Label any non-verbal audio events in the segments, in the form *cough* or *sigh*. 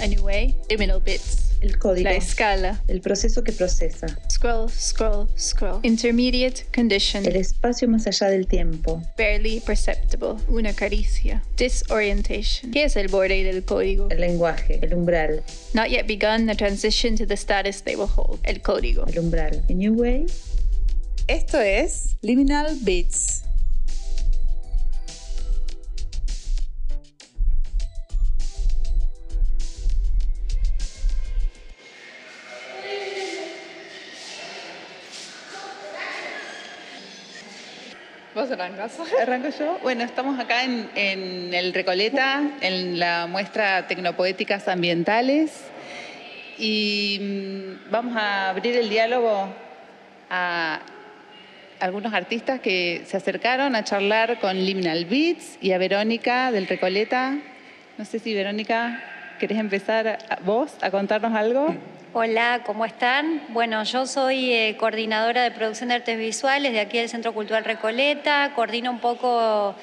A new way. Liminal bits. El código. La escala. El proceso que procesa. Scroll, scroll, scroll. Intermediate condition. El espacio más allá del tiempo. Barely perceptible. Una caricia. Disorientation. ¿Qué es el borde del código? El lenguaje. El umbral. Not yet begun the transition to the status they will hold. El código. El umbral. A new way. Esto es Liminal Bits. Arranco *laughs* yo. Bueno, estamos acá en, en, el Recoleta, en la muestra Tecnopoéticas Ambientales, y mm, vamos a abrir el diálogo a algunos artistas que se acercaron a charlar con Liminal Beats y a Verónica del Recoleta. No sé si Verónica, ¿querés empezar vos a contarnos algo? Hola, ¿cómo están? Bueno, yo soy eh, coordinadora de producción de artes visuales de aquí del Centro Cultural Recoleta, coordino un poco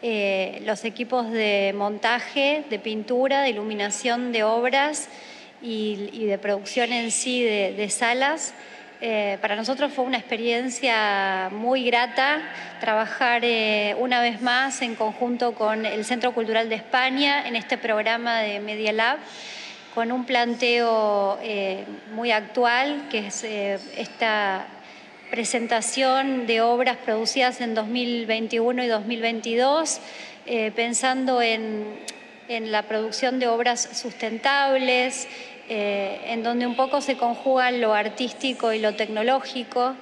eh, los equipos de montaje, de pintura, de iluminación de obras y, y de producción en sí de, salas. Eh, para nosotros fue una experiencia muy grata trabajar eh, una vez más en conjunto con el Centro Cultural de España en este programa de Media Lab con un planteo eh, muy actual, que es eh, esta presentación de obras producidas en 2021 y 2022, eh, pensando en, la producción de obras sustentables, en donde un poco se conjugan lo artístico y lo tecnológico.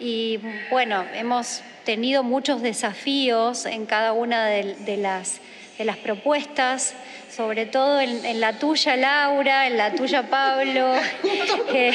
Y bueno, hemos tenido muchos desafíos en cada una de las propuestas sobre todo en, en, la tuya Laura, en la tuya Pablo. *laughs* *laughs* eh,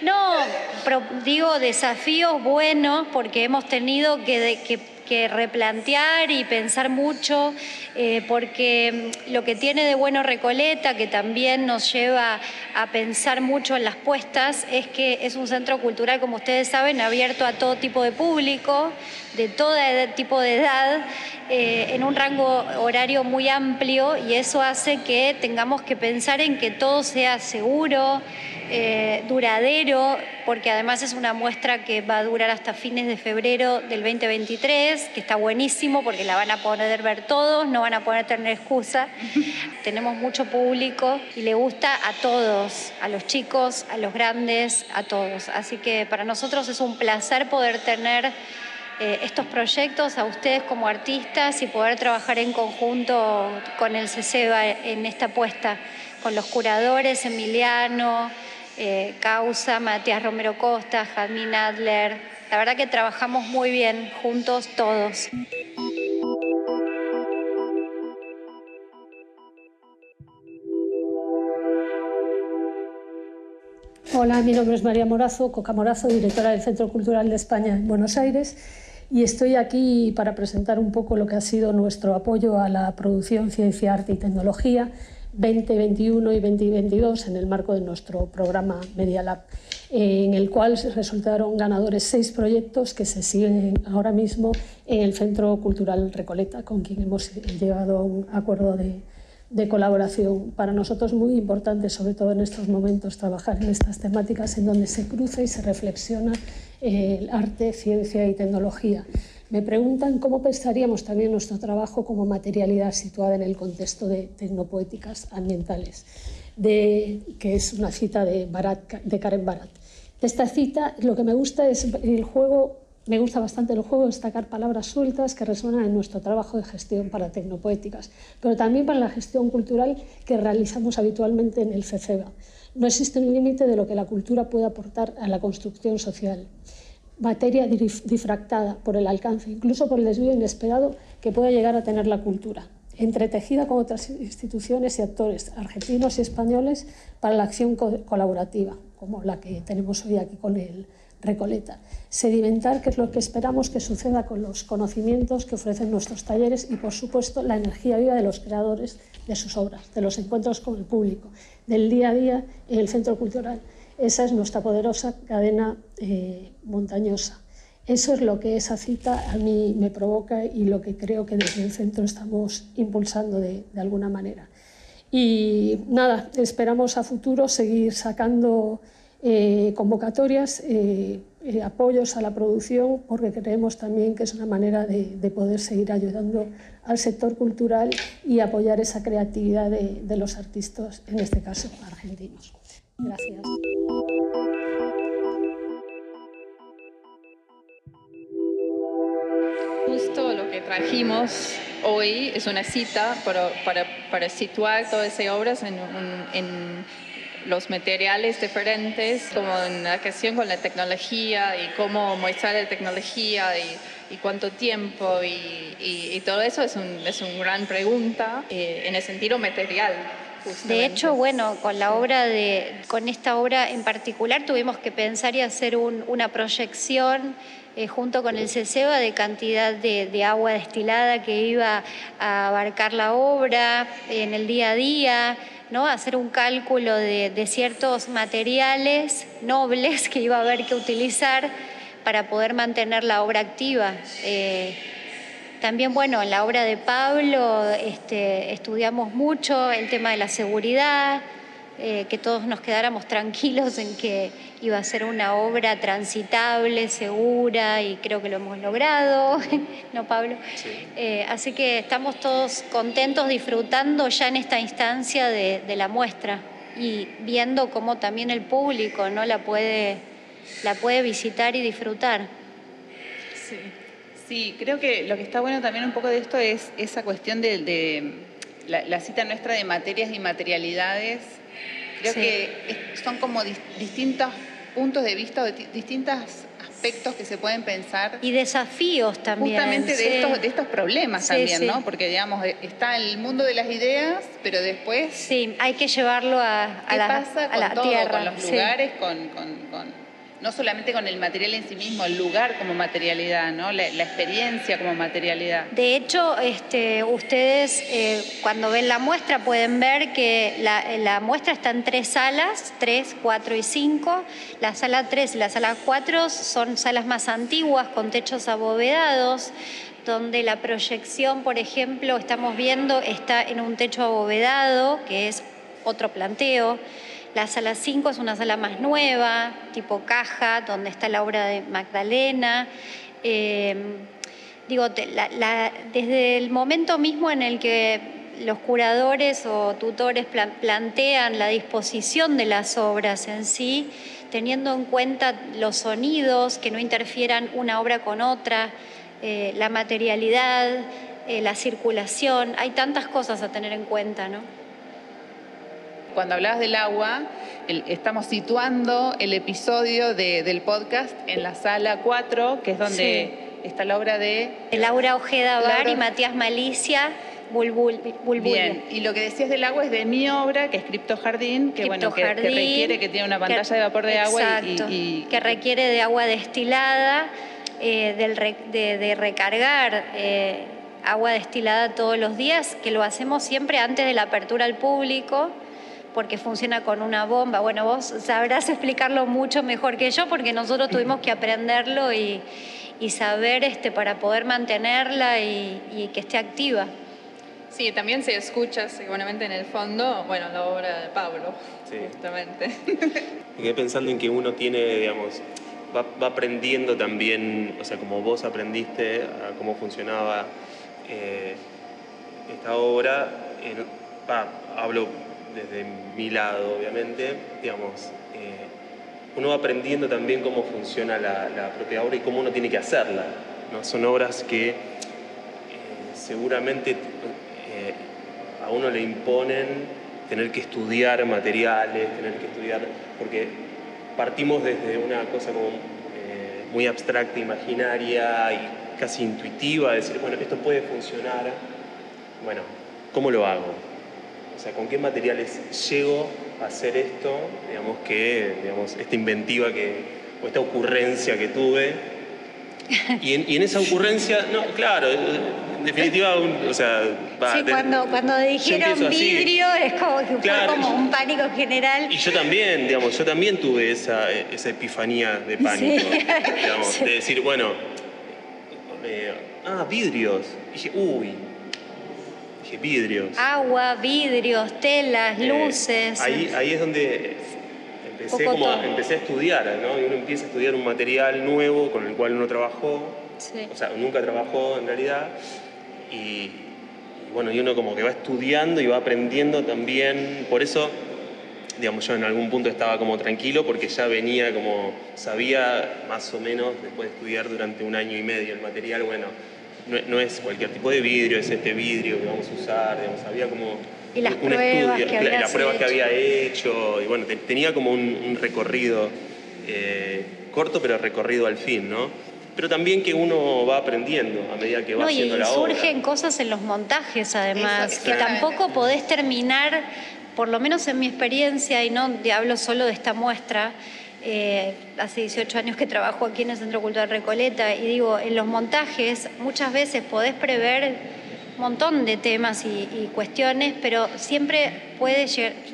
no, pero digo desafíos buenos porque hemos tenido que, de, que, que replantear y pensar mucho, eh, porque lo que tiene de bueno Recoleta, que también nos lleva a pensar mucho en las puestas, es que es un centro cultural, como ustedes saben, abierto a todo tipo de público, de todo tipo de edad, eh, en un rango horario muy amplio y eso hace que tengamos que pensar en que todo sea seguro, eh, duradero, porque además es una muestra que va a durar hasta fines de febrero del 2023, que está buenísimo porque la van a poder ver todos, no van a poder tener excusa. *laughs* Tenemos mucho público y le gusta a todos, a los chicos, a los grandes, a todos. Así que para nosotros es un placer poder tener eh, estos proyectos a ustedes como artistas y poder trabajar en conjunto con el CECEBA en esta apuesta, con los curadores, Emiliano, eh, Causa, Matías Romero Costa, Jazmín Adler. La verdad que trabajamos muy bien juntos todos. Hola, mi nombre es María Morazo, Coca Morazo, directora del Centro Cultural de España en Buenos Aires, y estoy aquí para presentar un poco lo que ha sido nuestro apoyo a la producción Ciencia, Arte y Tecnología 2021 y 2022 en el marco de nuestro programa Media Lab, en el cual resultaron ganadores seis proyectos que se siguen ahora mismo en el Centro Cultural Recoleta, con quien hemos llegado a un acuerdo de, de colaboración. Para nosotros muy importante, sobre todo en estos momentos, trabajar en estas temáticas en donde se cruza y se reflexiona el arte, ciencia y tecnología. Me preguntan cómo pensaríamos también nuestro trabajo como materialidad situada en el contexto de tecnopoéticas ambientales, de, que es una cita de, Karen Barat. De esta cita lo que me gusta es el juego, me gusta bastante el juego destacar palabras sueltas que resuenan en nuestro trabajo de gestión para tecnopoéticas, pero también para la gestión cultural que realizamos habitualmente en el CECEBA. No existe un límite de lo que la cultura puede aportar a la construcción social materia difractada por el alcance, incluso por el desvío inesperado que puede llegar a tener la cultura, entretejida con otras instituciones y actores argentinos y españoles para la acción co colaborativa, como la que tenemos hoy aquí con el Recoleta. Sedimentar, que es lo que esperamos que suceda con los conocimientos que ofrecen nuestros talleres y, por supuesto, la energía viva de los creadores de sus obras, de los encuentros con el público, del día a día en el centro cultural esa es nuestra poderosa cadena eh, montañosa. Eso es lo que esa cita a mí me provoca y lo que creo que desde el centro estamos impulsando de, alguna manera. Y nada, esperamos a futuro seguir sacando eh, convocatorias, eh, apoyos a la producción, porque creemos también que es una manera de, de, poder seguir ayudando al sector cultural y apoyar esa creatividad de los artistas, en este caso argentinos. Gracias. Justo lo que trajimos hoy es una cita para, para, situar todas esas obras en, los materiales diferentes, como en la cuestión con la tecnología y cómo mostrar la tecnología y, cuánto tiempo y, todo eso es, un, es una gran pregunta eh, en el sentido material. Justamente. De hecho, bueno, con la obra de, con esta obra en particular tuvimos que pensar y hacer un, una proyección eh, junto con el CESEBA de cantidad de, de, agua destilada que iba a abarcar la obra en el día a día, ¿no? hacer un cálculo de, de ciertos materiales nobles que iba a haber que utilizar para poder mantener la obra activa. Eh, también, bueno, en la obra de Pablo este, estudiamos mucho el tema de la seguridad, eh, que todos nos quedáramos tranquilos en que iba a ser una obra transitable, segura, y creo que lo hemos logrado, *laughs* ¿no, Pablo? Sí. Eh, así que estamos todos contentos, disfrutando ya en esta instancia de, de, la muestra y viendo cómo también el público ¿no? la, puede, la puede visitar y disfrutar. Sí. creo que lo que está bueno también un poco de esto es esa cuestión de, de la, la cita nuestra de materias y materialidades Creo sí. que son como distintos puntos de vista, distintos aspectos que se pueden pensar. Y desafíos también. Justamente de, estos, de estos problemas sí, también, ¿no? Porque, digamos, está el mundo de las ideas, pero después... Sí, hay que llevarlo a, a la, pasa a la todo, tierra. Con los lugares, con, con, con no solamente con el material en sí mismo, el lugar como materialidad, ¿no? la, experiencia como materialidad. De hecho, este, ustedes eh, cuando ven la muestra pueden ver que la, la, muestra está en tres salas, 3, 4 y 5. La sala 3 y la sala 4 son salas más antiguas con techos abovedados donde la proyección, por ejemplo, estamos viendo está en un techo abovedado, que es otro planteo. La sala 5 es una sala más nueva, tipo caja, donde está la obra de Magdalena. Eh, digo, desde el momento mismo en el que los curadores o tutores plan, plantean la disposición de las obras en sí, teniendo en cuenta los sonidos, que no interfieran una obra con otra, eh, la materialidad, eh, la circulación, hay tantas cosas a tener en cuenta, ¿no? Cuando hablabas del agua, el, estamos situando el episodio de, del podcast en la sala 4, que es donde sí. está la obra de... Laura Ojeda Bar Laura... y Matías Malicia. Bulbul, bulbul. Bien, y lo que decías del agua es de mi obra, que es Cripto Jardín, que, bueno, que, que, requiere, que tiene una pantalla que, de vapor de exacto, agua y, y, que requiere de agua destilada, eh, del de, de, recargar eh, agua destilada todos los días, que lo hacemos siempre antes de la apertura al público porque funciona con una bomba. Bueno, vos sabrás explicarlo mucho mejor que yo porque nosotros tuvimos que aprenderlo y, y saber este, para poder mantenerla y, y, que esté activa. Sí, también se escucha seguramente en el fondo, bueno, la obra de Pablo, sí. justamente. *laughs* Me quedé pensando en que uno tiene, digamos, va, va, aprendiendo también, o sea, como vos aprendiste a cómo funcionaba eh, esta obra, eh, va, hablo desde mi lado, obviamente, digamos, eh, uno va aprendiendo también cómo funciona la, propia obra y cómo uno tiene que hacerla. ¿no? Son obras que eh, seguramente eh, a uno le imponen tener que estudiar materiales, tener que estudiar, porque partimos desde una cosa muy abstracta, imaginaria y casi intuitiva, decir, bueno, esto puede funcionar, bueno, ¿cómo lo hago? O sea, ¿con qué materiales llego a hacer esto? Digamos que, digamos, esta inventiva que, o esta ocurrencia que tuve. Y en, y en esa ocurrencia, no, claro, en definitiva, un, o sea, va, sí, cuando, cuando dijeron vidrio es como claro, fue como un pánico general. Y yo también, digamos, yo también tuve esa, esa epifanía de pánico, *laughs* sí. digamos, sí. de decir, bueno, eh, ah, vidrios. Y dije, uy, dije vidrios. Agua, vidrios, telas, Eh, luces. ahí, ahí es donde empecé, como todo. empecé a estudiar, ¿no? Y uno empieza a estudiar un material nuevo con el cual uno trabajó, Sí. o sea, nunca trabajó en realidad, y, y bueno, y uno como que va estudiando y va aprendiendo también, por eso, digamos, yo en algún punto estaba como tranquilo porque ya venía como, sabía más o menos, después de estudiar durante un año y medio el material, bueno, no, no es cualquier tipo de vidrio, es este vidrio que vamos a usar, digamos, había como Y las un pruebas estudio, que la- las pruebas que hecho. había hecho, y bueno, te- tenía como un, un recorrido eh, corto, pero recorrido al fin, ¿no? Pero también que uno va aprendiendo a medida que va No, y haciendo la obra. surgen cosas en los montajes además, Eso, que tampoco podés terminar, por lo menos en mi experiencia, y no te hablo solo de esta muestra, eh, hace 18 años que trabajo aquí en el Centro Cultural Recoleta, y digo, en los montajes muchas veces podés prever un montón de temas y, cuestiones, pero siempre puede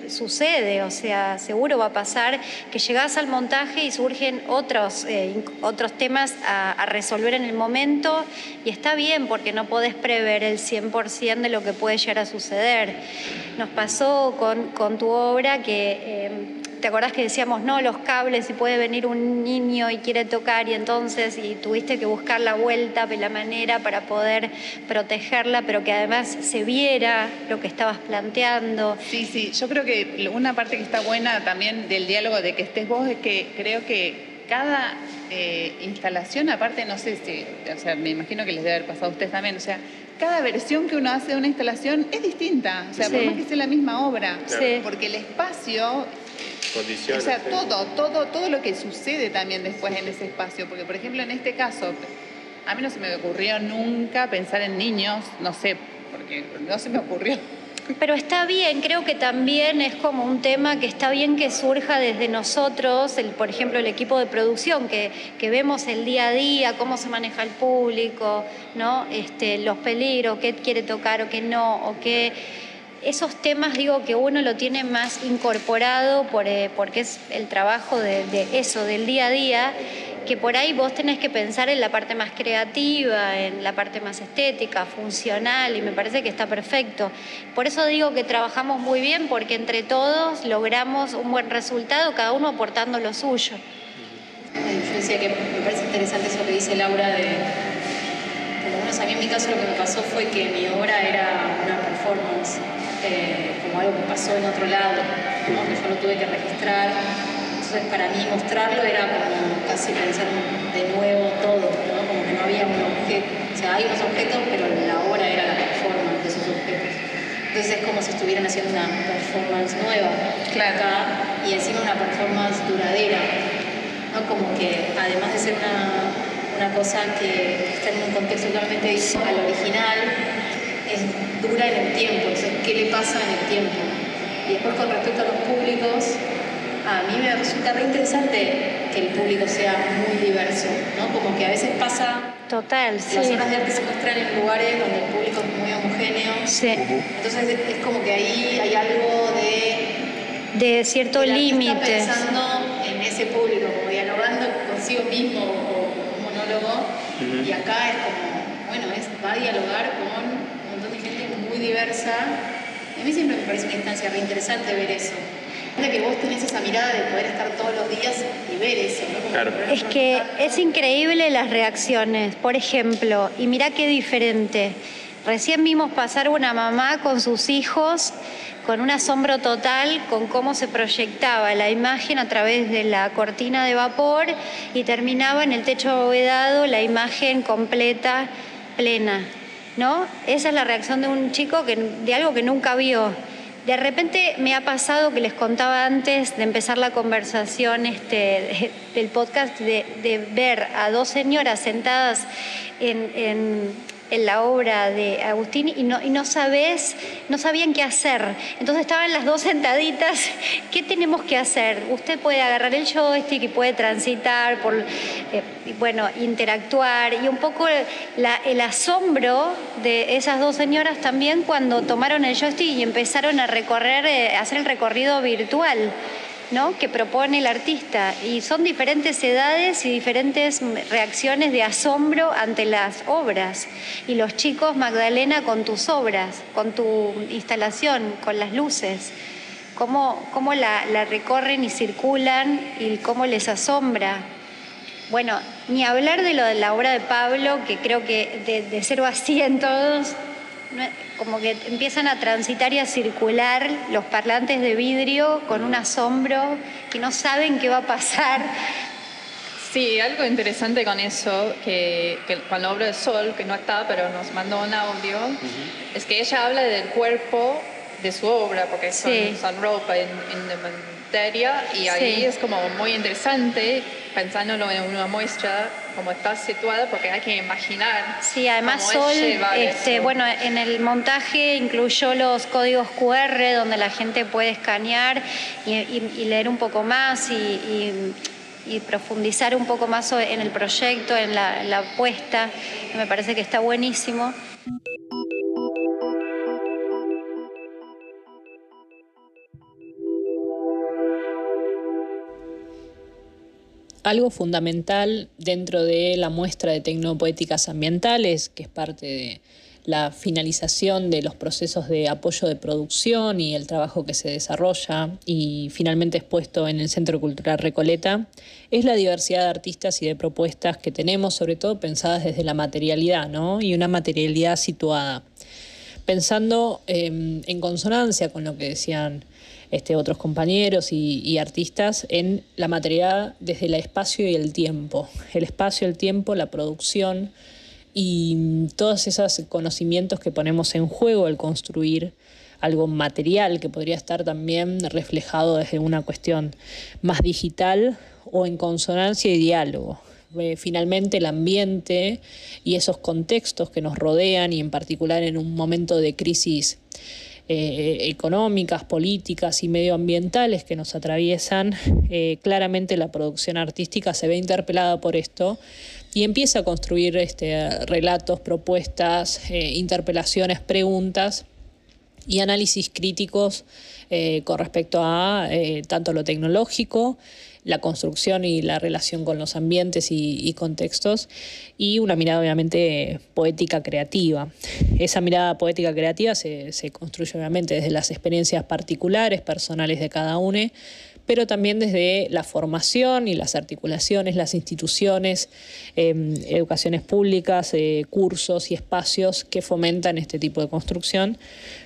sucede, o sea, seguro va a pasar que llegás al montaje y surgen otros, eh, otros temas a, resolver en el momento y está bien porque no podés prever el 100% de lo que puede llegar a suceder. Nos pasó con, con tu obra que... eh, ¿Te acordás que decíamos, no, los cables, y puede venir un niño y quiere tocar, y entonces, y tuviste que buscar la vuelta, la manera para poder protegerla, pero que además se viera lo que estabas planteando? Sí, sí, yo creo que una parte que está buena también del diálogo de que estés vos es que creo que cada eh, instalación, aparte, no sé si, o sea, me imagino que les debe haber pasado a ustedes también, o sea, cada versión que uno hace de una instalación es distinta, o sea, por Sí. más que sea la misma obra, Sí. porque el espacio Condiciones. o sea, todo, todo, todo lo que sucede también después en ese espacio. Porque, por ejemplo, en este caso, a mí no se me ocurrió nunca pensar en niños, no sé, porque no se me ocurrió. Pero está bien, creo que también es como un tema que está bien que surja desde nosotros, el, por ejemplo, el equipo de producción, que, que vemos el día a día, cómo se maneja el público, ¿no? este, los peligros, qué quiere tocar o qué no, o qué... Esos temas, digo, que uno lo tiene más incorporado por, eh, porque es el trabajo de, eso, del día a día, que por ahí vos tenés que pensar en la parte más creativa, en la parte más estética, funcional, y me parece que está perfecto. Por eso digo que trabajamos muy bien, porque entre todos logramos un buen resultado, cada uno aportando lo suyo. Yo decía que me parece interesante eso que dice Laura de, por lo menos a mí en mi caso lo que me pasó fue que mi obra era una performance, eh, como algo que pasó en otro lado, ¿no? que yo lo tuve que registrar. Entonces para mí mostrarlo era como casi pensar de nuevo todo, ¿no? como que no había un objeto, o sea, hay unos objetos, pero la obra era la performance de esos objetos. Entonces es como si estuvieran haciendo una performance nueva Claro. acá y encima una performance duradera. ¿no? Como que además de ser una, una cosa que está en un contexto totalmente distinto al original, es dura en el tiempo. Entonces, ¿qué le pasa en el tiempo? Y después con respecto a los públicos, a mí me resulta re interesante que el público sea muy diverso, ¿no? Como que a veces pasa, Total, sí. las obras de arte se muestran en lugares donde el público es muy homogéneo. Sí, Entonces es como que ahí hay algo de de cierto límite. pensando en ese público, como dialogando consigo mismo o un monólogo. Y acá es como, bueno, es, va a dialogar con un montón de gente muy diversa. Y a mí siempre me parece una instancia re interesante ver eso. De que vos tenés esa mirada de poder estar todos los días y ver eso, Es que es increíble las reacciones. Por ejemplo, y mirá qué diferente. Recién vimos pasar una mamá con sus hijos con un asombro total con cómo se proyectaba la imagen a través de la cortina de vapor y terminaba en el techo abovedado la imagen completa, plena. ¿No? Esa es la reacción de un chico que, de algo que nunca vio. De repente me ha pasado que les contaba antes de empezar la conversación este, del podcast de, ver a dos señoras sentadas en, en- en la obra de Agustín y no, y no sabes, no sabían qué hacer. Entonces estaban las dos sentaditas, *laughs* ¿qué tenemos que hacer? Usted puede agarrar el joystick y puede transitar, por, eh, bueno, interactuar y un poco el asombro de esas dos señoras también cuando tomaron el joystick y empezaron a recorrer, eh, a hacer el recorrido virtual. ¿No? que propone el artista y son diferentes edades y diferentes reacciones de asombro ante las obras. Y los chicos, Magdalena, con tus obras, con tu instalación, con las luces, cómo, cómo la, recorren y circulan y cómo les asombra. Bueno, ni hablar de lo de la obra de Pablo, que creo que de, de 0 a 100 todos como que empiezan a transitar y a circular los parlantes de vidrio con un asombro que no saben qué va a pasar. Sí, algo interesante con eso, que, con la obra de Sol, que no está, pero nos mandó un audio, es que ella habla del cuerpo de su obra, porque son, son ropa en, materia, y ahí es como muy interesante pensándolo en una muestra como está situada porque hay que imaginar. Sí, además Sol, este, bueno, en el montaje incluyó los códigos QR donde la gente puede escanear y, leer un poco más y, profundizar un poco más en el proyecto, en la, en la apuesta. Me parece que está buenísimo. Algo fundamental dentro de la muestra de tecnopoéticas ambientales, que es parte de la finalización de los procesos de apoyo de producción y el trabajo que se desarrolla y finalmente expuesto en el Centro Cultural Recoleta, es la diversidad de artistas y de propuestas que tenemos, sobre todo pensadas desde la materialidad, ¿no? Y una materialidad situada. Pensando em, en consonancia con lo que decían este, otros compañeros y, artistas en la materia desde el espacio y el tiempo. El espacio, el tiempo, la producción y todos esos conocimientos que ponemos en juego al construir algo material que podría estar también reflejado desde una cuestión más digital o en consonancia y diálogo. Eh, finalmente el ambiente y esos contextos que nos rodean y en particular en un momento de crisis eh, económicas, políticas y medioambientales que nos atraviesan, eh, claramente la producción artística se ve interpelada por esto y empieza a construir este, relatos, propuestas, eh, interpelaciones, preguntas y análisis críticos con respecto a tanto lo tecnológico, la construcción y la relación con los ambientes y, contextos, y una mirada obviamente poética creativa. Esa mirada poética creativa se, se construye obviamente desde las experiencias particulares, personales de cada uno, pero también desde la formación y las articulaciones, las instituciones, em, educaciones públicas, eh, cursos y espacios que fomentan este tipo de construcción,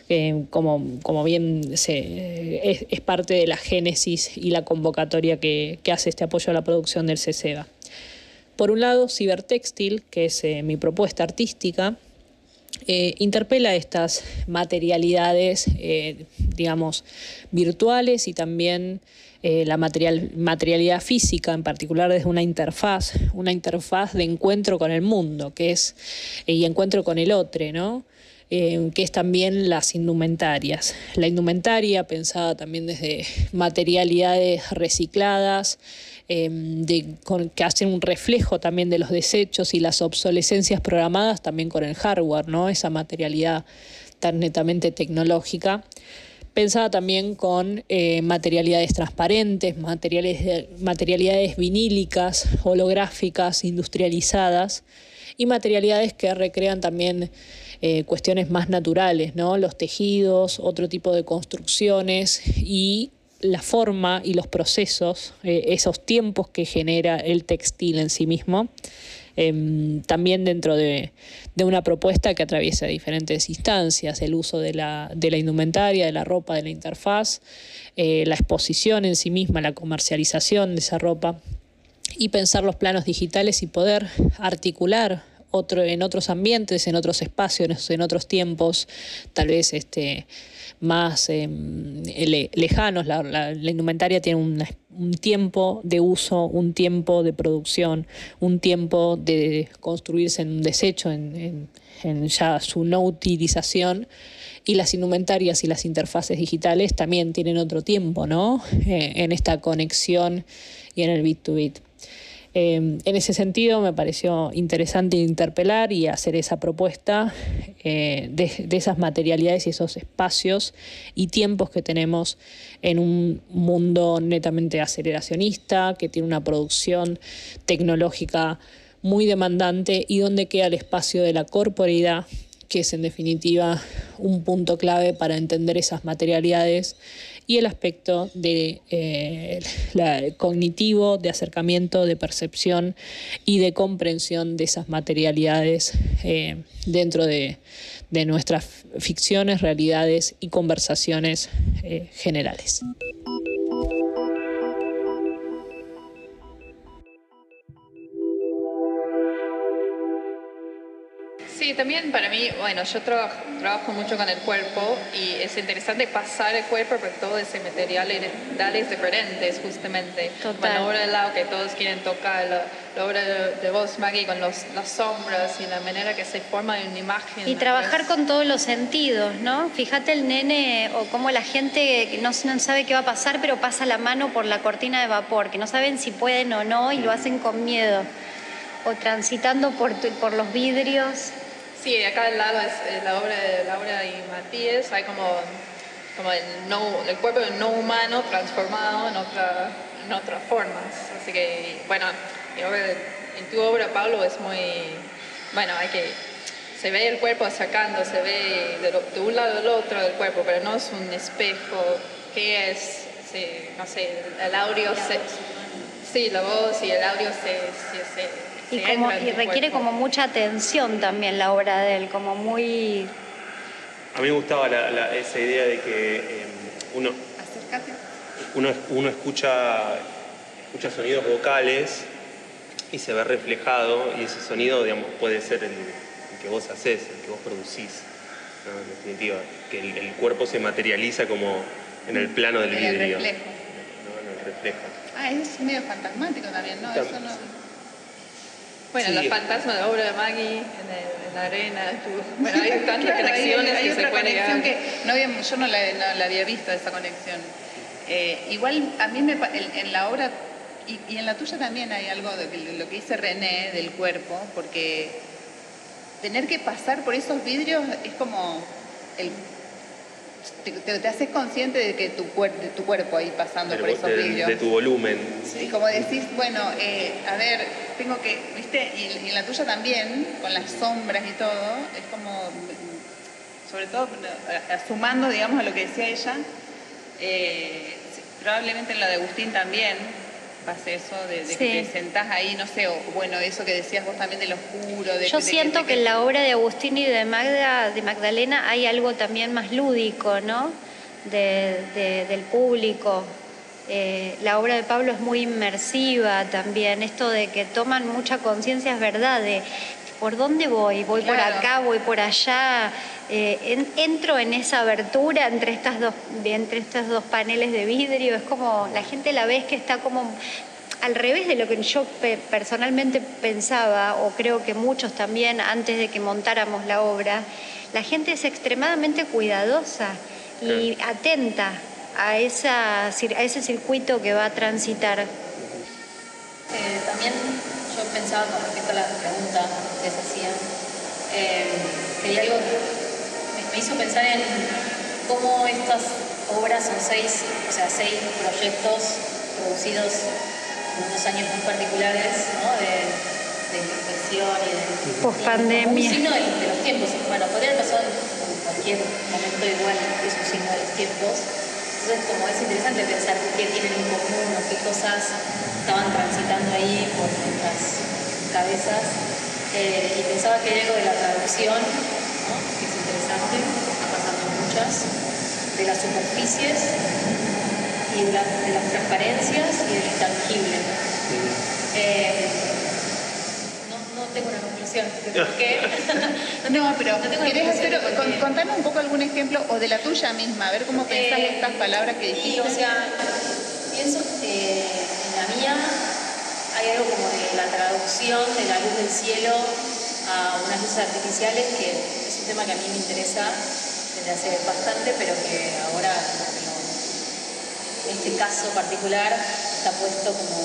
em, como, bien se, es, parte de la génesis y la convocatoria que, hace este apoyo a la producción del CCEBA. Por un lado, Cibertextil, que es eh, mi propuesta artística, eh, interpela estas materialidades, digamos, virtuales y también eh, la material, materialidad física, en particular desde una interfaz, una interfaz de encuentro con el mundo, que es, eh, y encuentro con el otro, ¿no? Eh, que es también las indumentarias. La indumentaria, pensada también desde materialidades recicladas, de, que hacen un reflejo también de los desechos y las obsolescencias programadas también con el hardware, ¿no? esa materialidad tan netamente tecnológica pensada también con eh, materialidades transparentes, materialidades vinílicas, holográficas, industrializadas y materialidades que recrean también eh, cuestiones más naturales, ¿no? los tejidos, otro tipo de construcciones y la forma y los procesos, eh, esos tiempos que genera el textil en sí mismo. Em, también dentro de, una propuesta que atraviesa diferentes instancias, el uso de la, indumentaria, de la ropa, de la interfaz, eh, la exposición en sí misma, la comercialización de esa ropa y pensar los planos digitales y poder articular otro, en otros ambientes, en otros espacios, en otros tiempos, tal vez este, más em, lejanos. La, indumentaria tiene un, tiempo de uso, un tiempo de producción, un tiempo de construirse en un desecho, en, ya su no utilización. Y las indumentarias y las interfaces digitales también tienen otro tiempo, ¿no? Eh, en esta conexión y en el bit to bit. Em, en ese sentido me pareció interesante interpelar y hacer esa propuesta eh, de, esas materialidades y esos espacios y tiempos que tenemos en un mundo netamente aceleracionista, que tiene una producción tecnológica muy demandante y donde queda el espacio de la corporeidad que es en definitiva un punto clave para entender esas materialidades y el aspecto de, eh, cognitivo, de acercamiento, de percepción y de comprensión de esas materialidades eh, dentro de, nuestras ficciones, realidades y conversaciones eh, generales. Sí, también para mí, bueno, yo trabajo, trabajo mucho con el cuerpo y es interesante pasar el cuerpo por todo ese material dales diferentes, justamente. Total. la obra de lado que todos quieren tocar, la, obra de, vos, Maggie, con los, las sombras y la manera que se forma una imagen. Y trabajar con todos los sentidos, ¿no? Fíjate el nene o cómo la gente no, no sabe qué va a pasar, pero pasa la mano por la cortina de vapor, que no saben si pueden o no y lo hacen con miedo. O transitando por, por los vidrios Sí, acá al lado es eh, la obra de Laura y Matías, hay como, como el, no, el cuerpo no humano transformado en, otra, en otras formas. Así que, bueno, en tu obra, Pablo, es muy, bueno, hay que, se ve el cuerpo acercando, se ve de, un lado al otro del cuerpo, pero no es un espejo, ¿qué es? no sé, el audio, se, sí, la voz y el audio se, se y, requiere como mucha atención también la obra de él, como muy... A mí me gustaba esa idea de que em, uno, uno, escucha, escucha sonidos vocales y se ve reflejado y ese sonido digamos, puede ser el, que vos haces, el que vos producís. En definitiva, que el, cuerpo se materializa como en el plano del vidrio. En el reflejo. En el reflejo. Ah, es medio fantasmático también, ¿no? Eso no... Bueno, los fantasmas de la obra de Maggie en, la arena. *laughs* Bueno, hay tantas conexiones hay, que se conexión que no yo no la, había visto esa conexión. Eh, igual a mí me, en, la obra y, en la tuya también hay algo de lo que dice René del cuerpo, porque tener que pasar por esos vidrios es como el te, haces consciente de que tu, de tu cuerpo ahí pasando por esos vidrios. De tu volumen. Sí, como decís, bueno, eh, a ver, tengo que, viste, y, en la tuya también, con las sombras y todo, es como, sobre todo, sumando, digamos, a lo que decía ella, eh, probablemente en la de Agustín también, pase eso, de, que te sentás ahí, no sé, o bueno, eso que decías vos también de lo oscuro. De, Yo siento que, en la obra de Agustín y de Magda, de Magdalena, hay algo también más lúdico, ¿no? del público. Eh, la obra de Pablo es muy inmersiva también, esto de que toman mucha conciencia es verdad, de por dónde voy, voy por acá, voy por allá, eh, entro en esa abertura entre estas, dos, entre estos dos paneles de vidrio, es como la gente la ve que está como al revés de lo que yo personalmente pensaba, o creo que muchos también antes de que montáramos la obra, la gente es extremadamente cuidadosa y atenta a, esa, a ese circuito que va a transitar. Eh, también yo pensaba con respecto a la pregunta que les hacía, eh, que algo que me hizo pensar en cómo estas obras son seis, o sea, seis proyectos producidos en unos años muy particulares, ¿no? de, de introspección y de... Post-pandemia. Un signo de, de, los tiempos. Bueno, podría pasado en cualquier momento igual, es un signo de los tiempos. Entonces, como es interesante pensar qué tienen en común o qué cosas estaban transitando ahí por nuestras cabezas. Eh, y pensaba que hay algo de la traducción, ¿no? que es interesante, están pasando muchas, de las superficies y de, las transparencias y del intangible. Eh, no, tengo una conclusión por qué. *laughs* no, pero no contanos un poco algún ejemplo o de la tuya misma, a ver cómo pensás eh, estas palabras que dijiste. o sea, pienso que en la mía hay algo como de la traducción de la luz del cielo a unas luces artificiales, que es un tema que a mí me interesa desde hace bastante, pero que ahora, este caso particular, está puesto como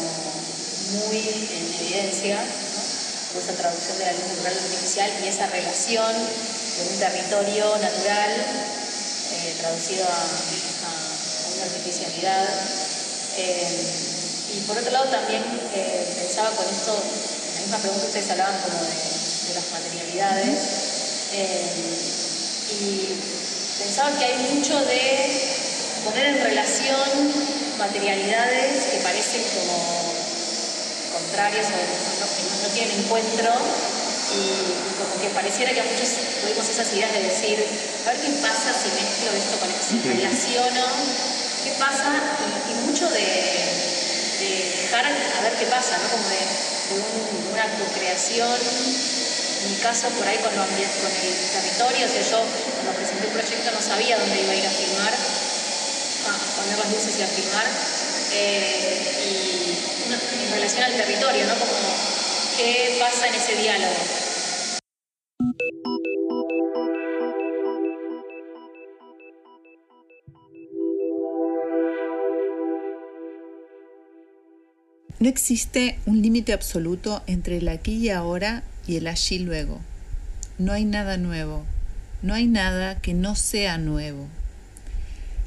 muy en evidencia, ¿no? esa traducción de la lengua natural artificial y esa relación de un territorio natural eh, traducido a, una artificialidad. Y por otro lado también pensaba con esto, la misma pregunta que ustedes hablaban como de, de las materialidades, y pensaba que hay mucho de poner en relación materialidades que parecen como contrarias o que no, tienen encuentro y, como que pareciera que a muchos tuvimos esas ideas de decir, a ver qué pasa si mezclo esto con esto, si relaciono, qué pasa y, mucho de, dejar a ver qué pasa, ¿no? como de, una co-creación en mi caso por ahí con, el territorio, o sea, yo cuando presenté el proyecto no sabía dónde iba a ir a filmar, poner las luces y a filmar. Eh, y en relación al territorio, ¿no? Como qué pasa en ese diálogo. No existe un límite absoluto entre el aquí y ahora y el allí luego. No hay nada nuevo, no hay nada que no sea nuevo.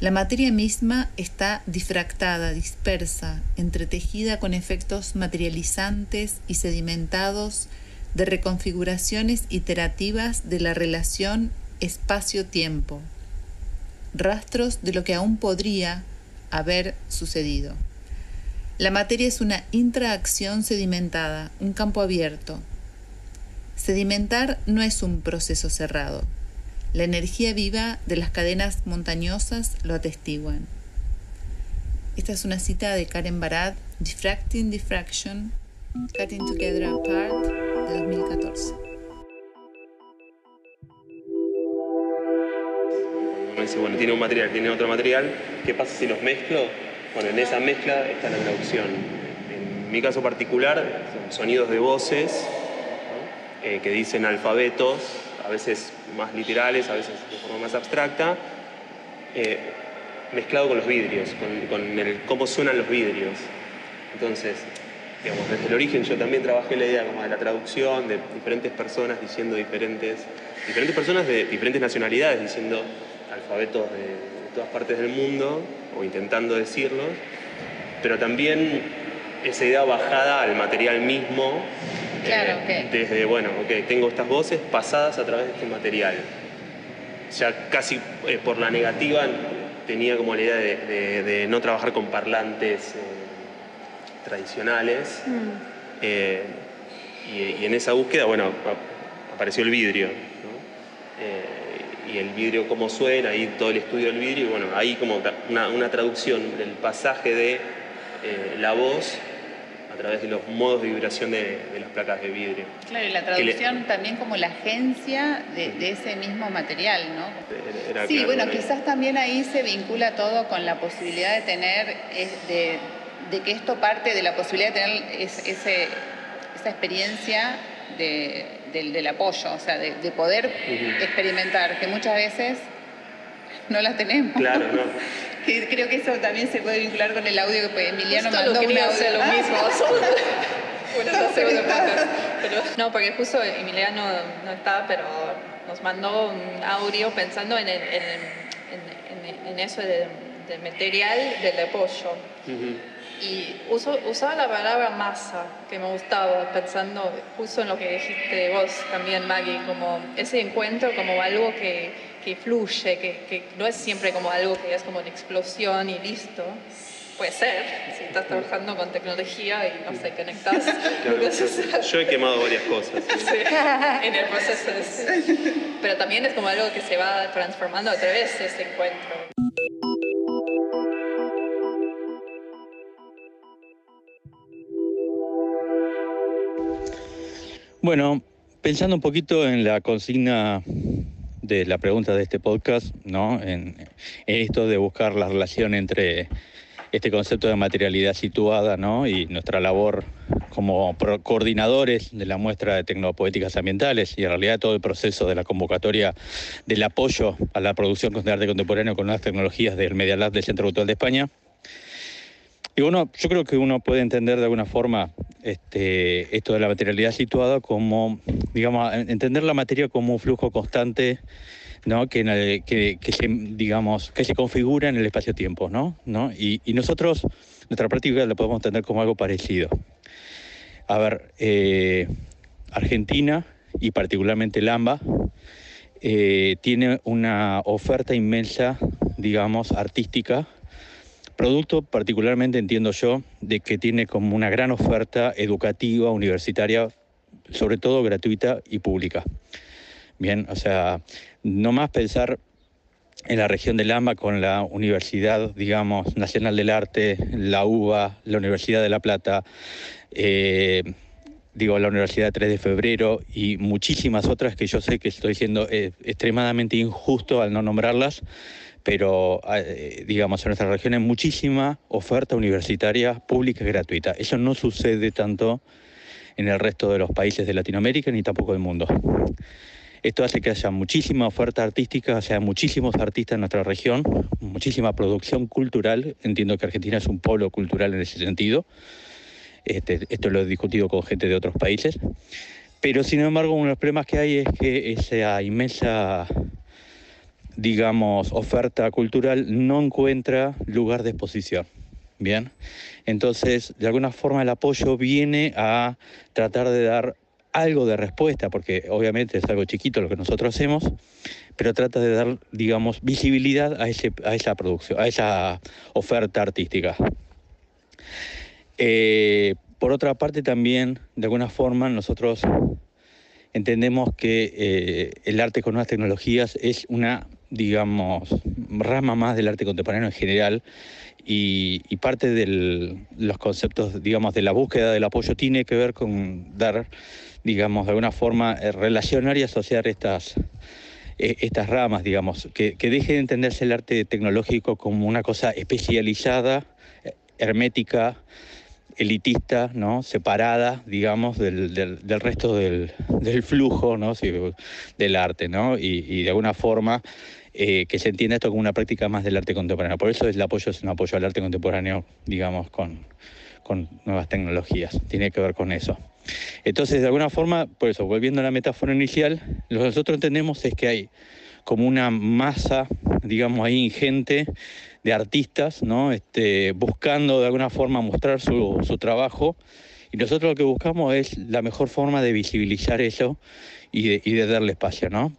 La materia misma está difractada, dispersa, entretejida con efectos materializantes y sedimentados de reconfiguraciones iterativas de la relación espacio-tiempo, rastros de lo que aún podría haber sucedido. La materia es una intraacción sedimentada, un campo abierto. Sedimentar no es un proceso cerrado, la energía viva de las cadenas montañosas lo atestiguan. Esta es una cita de Karen Barad, Diffracting Diffraction, Cutting Together Apart, de 2014. Uno dice, bueno, tiene un material, tiene otro material, ¿qué pasa si los mezclo? Bueno, en esa mezcla está la traducción. En mi caso particular, son sonidos de voces eh, que dicen alfabetos a veces más literales, a veces de forma más abstracta, eh, mezclado con los vidrios, con, el, cómo suenan los vidrios. Entonces, digamos, desde el origen yo también trabajé la idea como de la traducción, de diferentes personas diciendo diferentes, diferentes personas de diferentes nacionalidades diciendo alfabetos de, todas partes del mundo, o intentando decirlos, pero también esa idea bajada al material mismo Claro, eh, Desde, bueno, ok, tengo estas voces pasadas a través de este material. Ya casi eh, por la negativa tenía como la idea de, no trabajar con parlantes eh, tradicionales. Mm. Y, en esa búsqueda, bueno, apareció el vidrio. Y el vidrio cómo suena, ahí todo el estudio del vidrio, y bueno, ahí como una, una traducción del pasaje de la voz a través de los modos de vibración de, las placas de vidrio. Claro, y la traducción también como la agencia de, ese mismo material, ¿no? sí, bueno, quizás también ahí se vincula todo con la posibilidad de tener, de, que esto parte de la posibilidad de tener ese, esa experiencia del, apoyo, o sea, de, poder experimentar, que muchas veces no la tenemos. Claro, no. *laughs* creo que eso también se puede vincular con el audio que pues, Emiliano mandó un audio. Hacer lo mismo. *laughs* *laughs* no, porque justo Emiliano no estaba, pero nos mandó un audio pensando en, en, en, eso de, material del apoyo. Y usaba la palabra masa, que me gustaba, pensando justo en lo que dijiste vos también, Maggie, como ese encuentro como algo que que fluye, que, que, no es siempre como algo que es como una explosión y listo. Puede ser, si estás trabajando con tecnología y no sé, conectas. *laughs* yo, he quemado varias cosas. *laughs* en el proceso. Pero también es como algo que se va transformando a través de ese encuentro. Bueno, pensando un poquito en la consigna de la pregunta de este podcast, ¿no? En, esto de buscar la relación entre este concepto de materialidad situada ¿no? y nuestra labor como coordinadores de la muestra de tecnopoéticas ambientales y en realidad todo el proceso de la convocatoria del apoyo a la producción de arte contemporáneo con las tecnologías del Media Lab del Centro Cultural de España. Y uno, yo creo que uno puede entender de alguna forma este, esto de la materialidad situada como, digamos, entender la materia como un flujo constante ¿no? que, se, digamos, que se configura en el espacio-tiempo. ¿no? Y, nosotros, nuestra práctica la podemos entender como algo parecido. A ver, eh, Argentina y particularmente el AMBA eh, tiene una oferta inmensa, digamos, artística Producto particularmente, entiendo yo, de que tiene como una gran oferta educativa, universitaria, sobre todo gratuita y pública. Bien, o sea, no más pensar en la región del AMBA con la Universidad, digamos, Nacional del Arte, la UBA, la Universidad de La Plata, eh, digo, la Universidad 3 de Febrero y muchísimas otras que yo sé que estoy siendo eh, extremadamente injusto al no nombrarlas, pero eh, digamos en nuestra región hay muchísima oferta universitaria pública y gratuita. Eso no sucede tanto en el resto de los países de Latinoamérica ni tampoco del mundo. Esto hace que haya muchísima oferta artística, o sea, muchísimos artistas en nuestra región, muchísima producción cultural. Entiendo que Argentina es un polo cultural en ese sentido. Este, esto lo he discutido con gente de otros países. Pero sin embargo, uno de los problemas que hay es que esa inmensa digamos, oferta cultural no encuentra lugar de exposición. Bien, entonces de alguna forma el apoyo viene a tratar de dar algo de respuesta, porque obviamente es algo chiquito lo que nosotros hacemos, pero trata de dar, digamos, visibilidad a, ese, a esa producción, a esa oferta artística. Eh, por otra parte, también, de alguna forma, nosotros entendemos que eh, el arte con nuevas tecnologías es una digamos, rama más del arte contemporáneo en general y, parte de los conceptos, digamos, de la búsqueda del apoyo tiene que ver con dar, digamos, de alguna forma, eh, relacionar y asociar estas, eh, estas ramas, digamos, que, que deje de entenderse el arte tecnológico como una cosa especializada, eh, hermética, elitista, ¿no? separada, digamos, del, del, resto del, del, flujo ¿no? del arte, ¿no? Y, y, de alguna forma eh, que se entienda esto como una práctica más del arte contemporáneo. Por eso el apoyo es un apoyo al arte contemporáneo, digamos, con, con nuevas tecnologías. Tiene que ver con eso. Entonces, de alguna forma, por eso, volviendo a la metáfora inicial, lo que nosotros entendemos es que hay como una masa, digamos, ahí ingente de artistas, ¿no? Este, buscando de alguna forma mostrar su, su trabajo. Y nosotros lo que buscamos es la mejor forma de visibilizar eso y de, y de darle espacio, ¿no?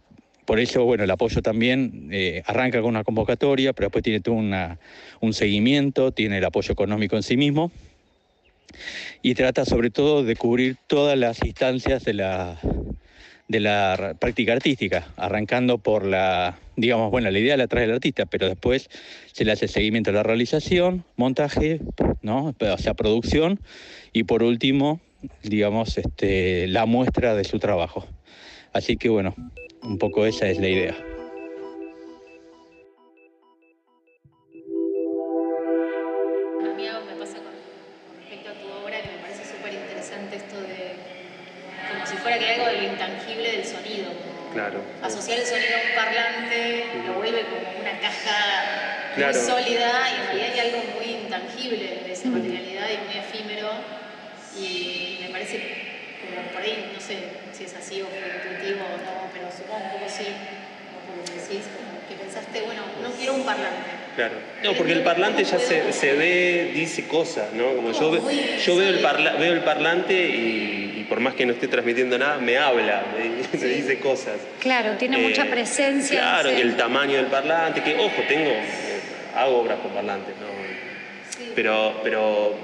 Por eso, bueno, el apoyo también eh, arranca con una convocatoria, pero después tiene todo un seguimiento, tiene el apoyo económico en sí mismo y trata sobre todo de cubrir todas las instancias de la, de la práctica artística, arrancando por la, digamos, bueno, la idea la trae el artista, pero después se le hace seguimiento a la realización, montaje, ¿no? o sea, producción y por último, digamos, este, la muestra de su trabajo. Así que bueno, un poco esa es la idea. Claro. Asociar el sonido a un parlante lo vuelve como una caja muy sólida y en realidad hay algo muy intangible de esa materialidad y muy efímero y me parece como por ahí, no sé si es así o fue intuitivo o no, supongo un poco sí, como decís, que pensaste, bueno, no quiero un parlante. Claro. No, porque el parlante ya se, se ve, dice cosas, ¿no? Como yo, yo veo, el veo el parlante y, por más que no esté transmitiendo nada, me habla, me, *laughs* dice cosas. Claro, tiene eh, mucha presencia. Claro, el tamaño del parlante, que ojo, tengo, eh, hago obras con parlantes, ¿no? Pero, pero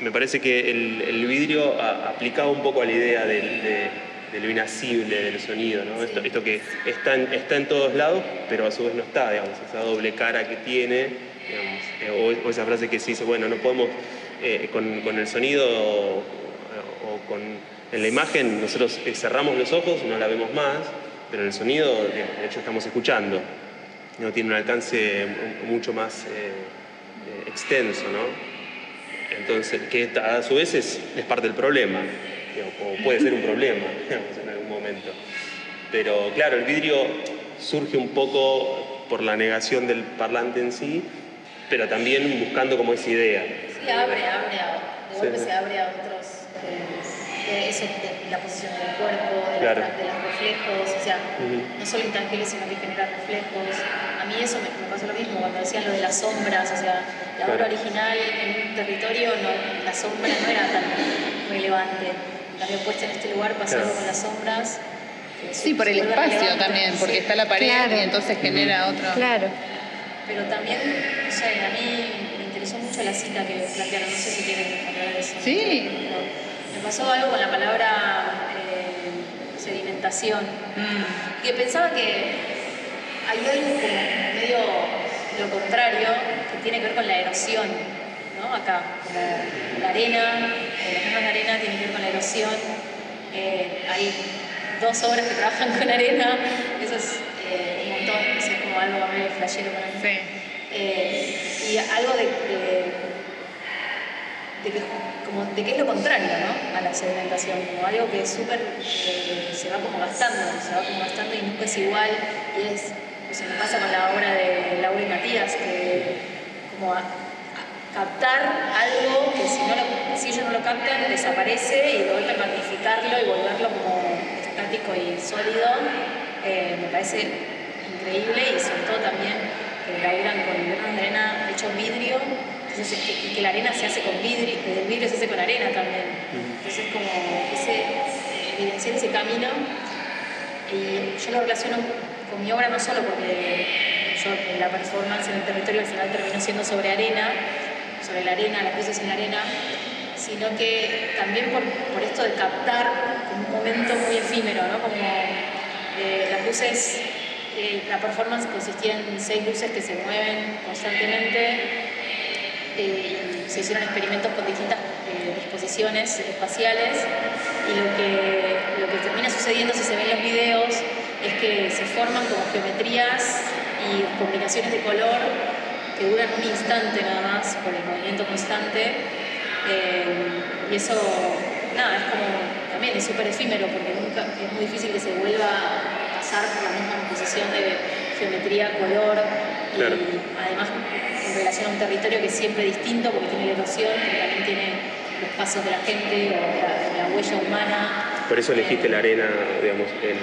me parece que el, el vidrio aplicaba un poco a la idea de de lo inasible del sonido, ¿no? Esto, esto, que está en, está en todos lados, pero a su vez no está, digamos, esa doble cara que tiene, digamos, eh, o, esa frase que se dice, bueno, no podemos, eh, con, con, el sonido o, con en la imagen, nosotros eh, cerramos los ojos, no la vemos más, pero en el sonido, de hecho, estamos escuchando. No tiene un alcance mucho más extenso, ¿no? Entonces, que a su vez es, es parte del problema o puede ser un problema *laughs* en algún momento. Pero claro, el vidrio surge un poco por la negación del parlante en sí, pero también buscando como esa idea, Sí, abre, abre, a, de golpe se abre a otros, eso, de la posición del cuerpo, de, Claro. la- de los reflejos, o sea, no solo intangibles, sino que genera reflejos. A mí eso me, me pasó lo mismo cuando decían lo de las sombras, o sea, la Claro. obra original en un territorio, no, la sombra no era tan relevante. Cambio, puesta en este lugar pasa Claro. con las sombras. Sí, por el espacio relevante. también, porque Sí. está la pared Claro. y entonces genera otro. Claro. Pero también, no sé, a mí me interesó mucho la cita que plantearon, no sé si quieren hablar de eso. Sí. No. Me pasó algo con la palabra eh, sedimentación, Mm. que pensaba que hay algo como medio lo contrario, que tiene que ver con la erosión, ¿no? Acá, como la arena, eh, las mismas de arena tienen que ver con la erosión. Eh, hay dos obras que trabajan con arena, eso es eh, un montón, eso es como algo medio flashero para mí. Sí. Y algo de, de, de que, es lo contrario ¿no? a la sedimentación, como algo que es súper, eh, se va como gastando, se va como gastando y nunca es igual, y es, o sea, me pasa con la obra de Laura y Matías, que como a- a captar algo que si, no ellos no lo captan desaparece y de golpe magnificarlo y volverlo como estático y sólido, eh, me parece increíble y sobre todo también que laburan con granos de arena hecho vidrio, entonces, que- y que la arena se hace con vidrio, que el vidrio se hace con arena también. Entonces como ese, evidenciar ese camino y yo lo relaciono con mi obra no solo porque yo la performance en el territorio al final terminó siendo sobre arena, sobre la arena, las luces en la arena, sino que también por, por esto de captar como un momento muy efímero, ¿no? Como eh, las luces, eh, la performance consistía en seis luces que se mueven constantemente eh, se hicieron experimentos con distintas eh, disposiciones espaciales y lo que, lo que termina sucediendo si se ven los videos es que se forman como geometrías y combinaciones de color que duran un instante nada más por el movimiento constante eh, y eso nada es como también es súper efímero porque nunca es muy difícil que se vuelva a pasar por la misma posición de geometría, color Claro. además en relación a un territorio que es siempre distinto porque tiene la erosión, pero también tiene los pasos de la gente o la, la huella humana. Por eso elegiste la arena, digamos, en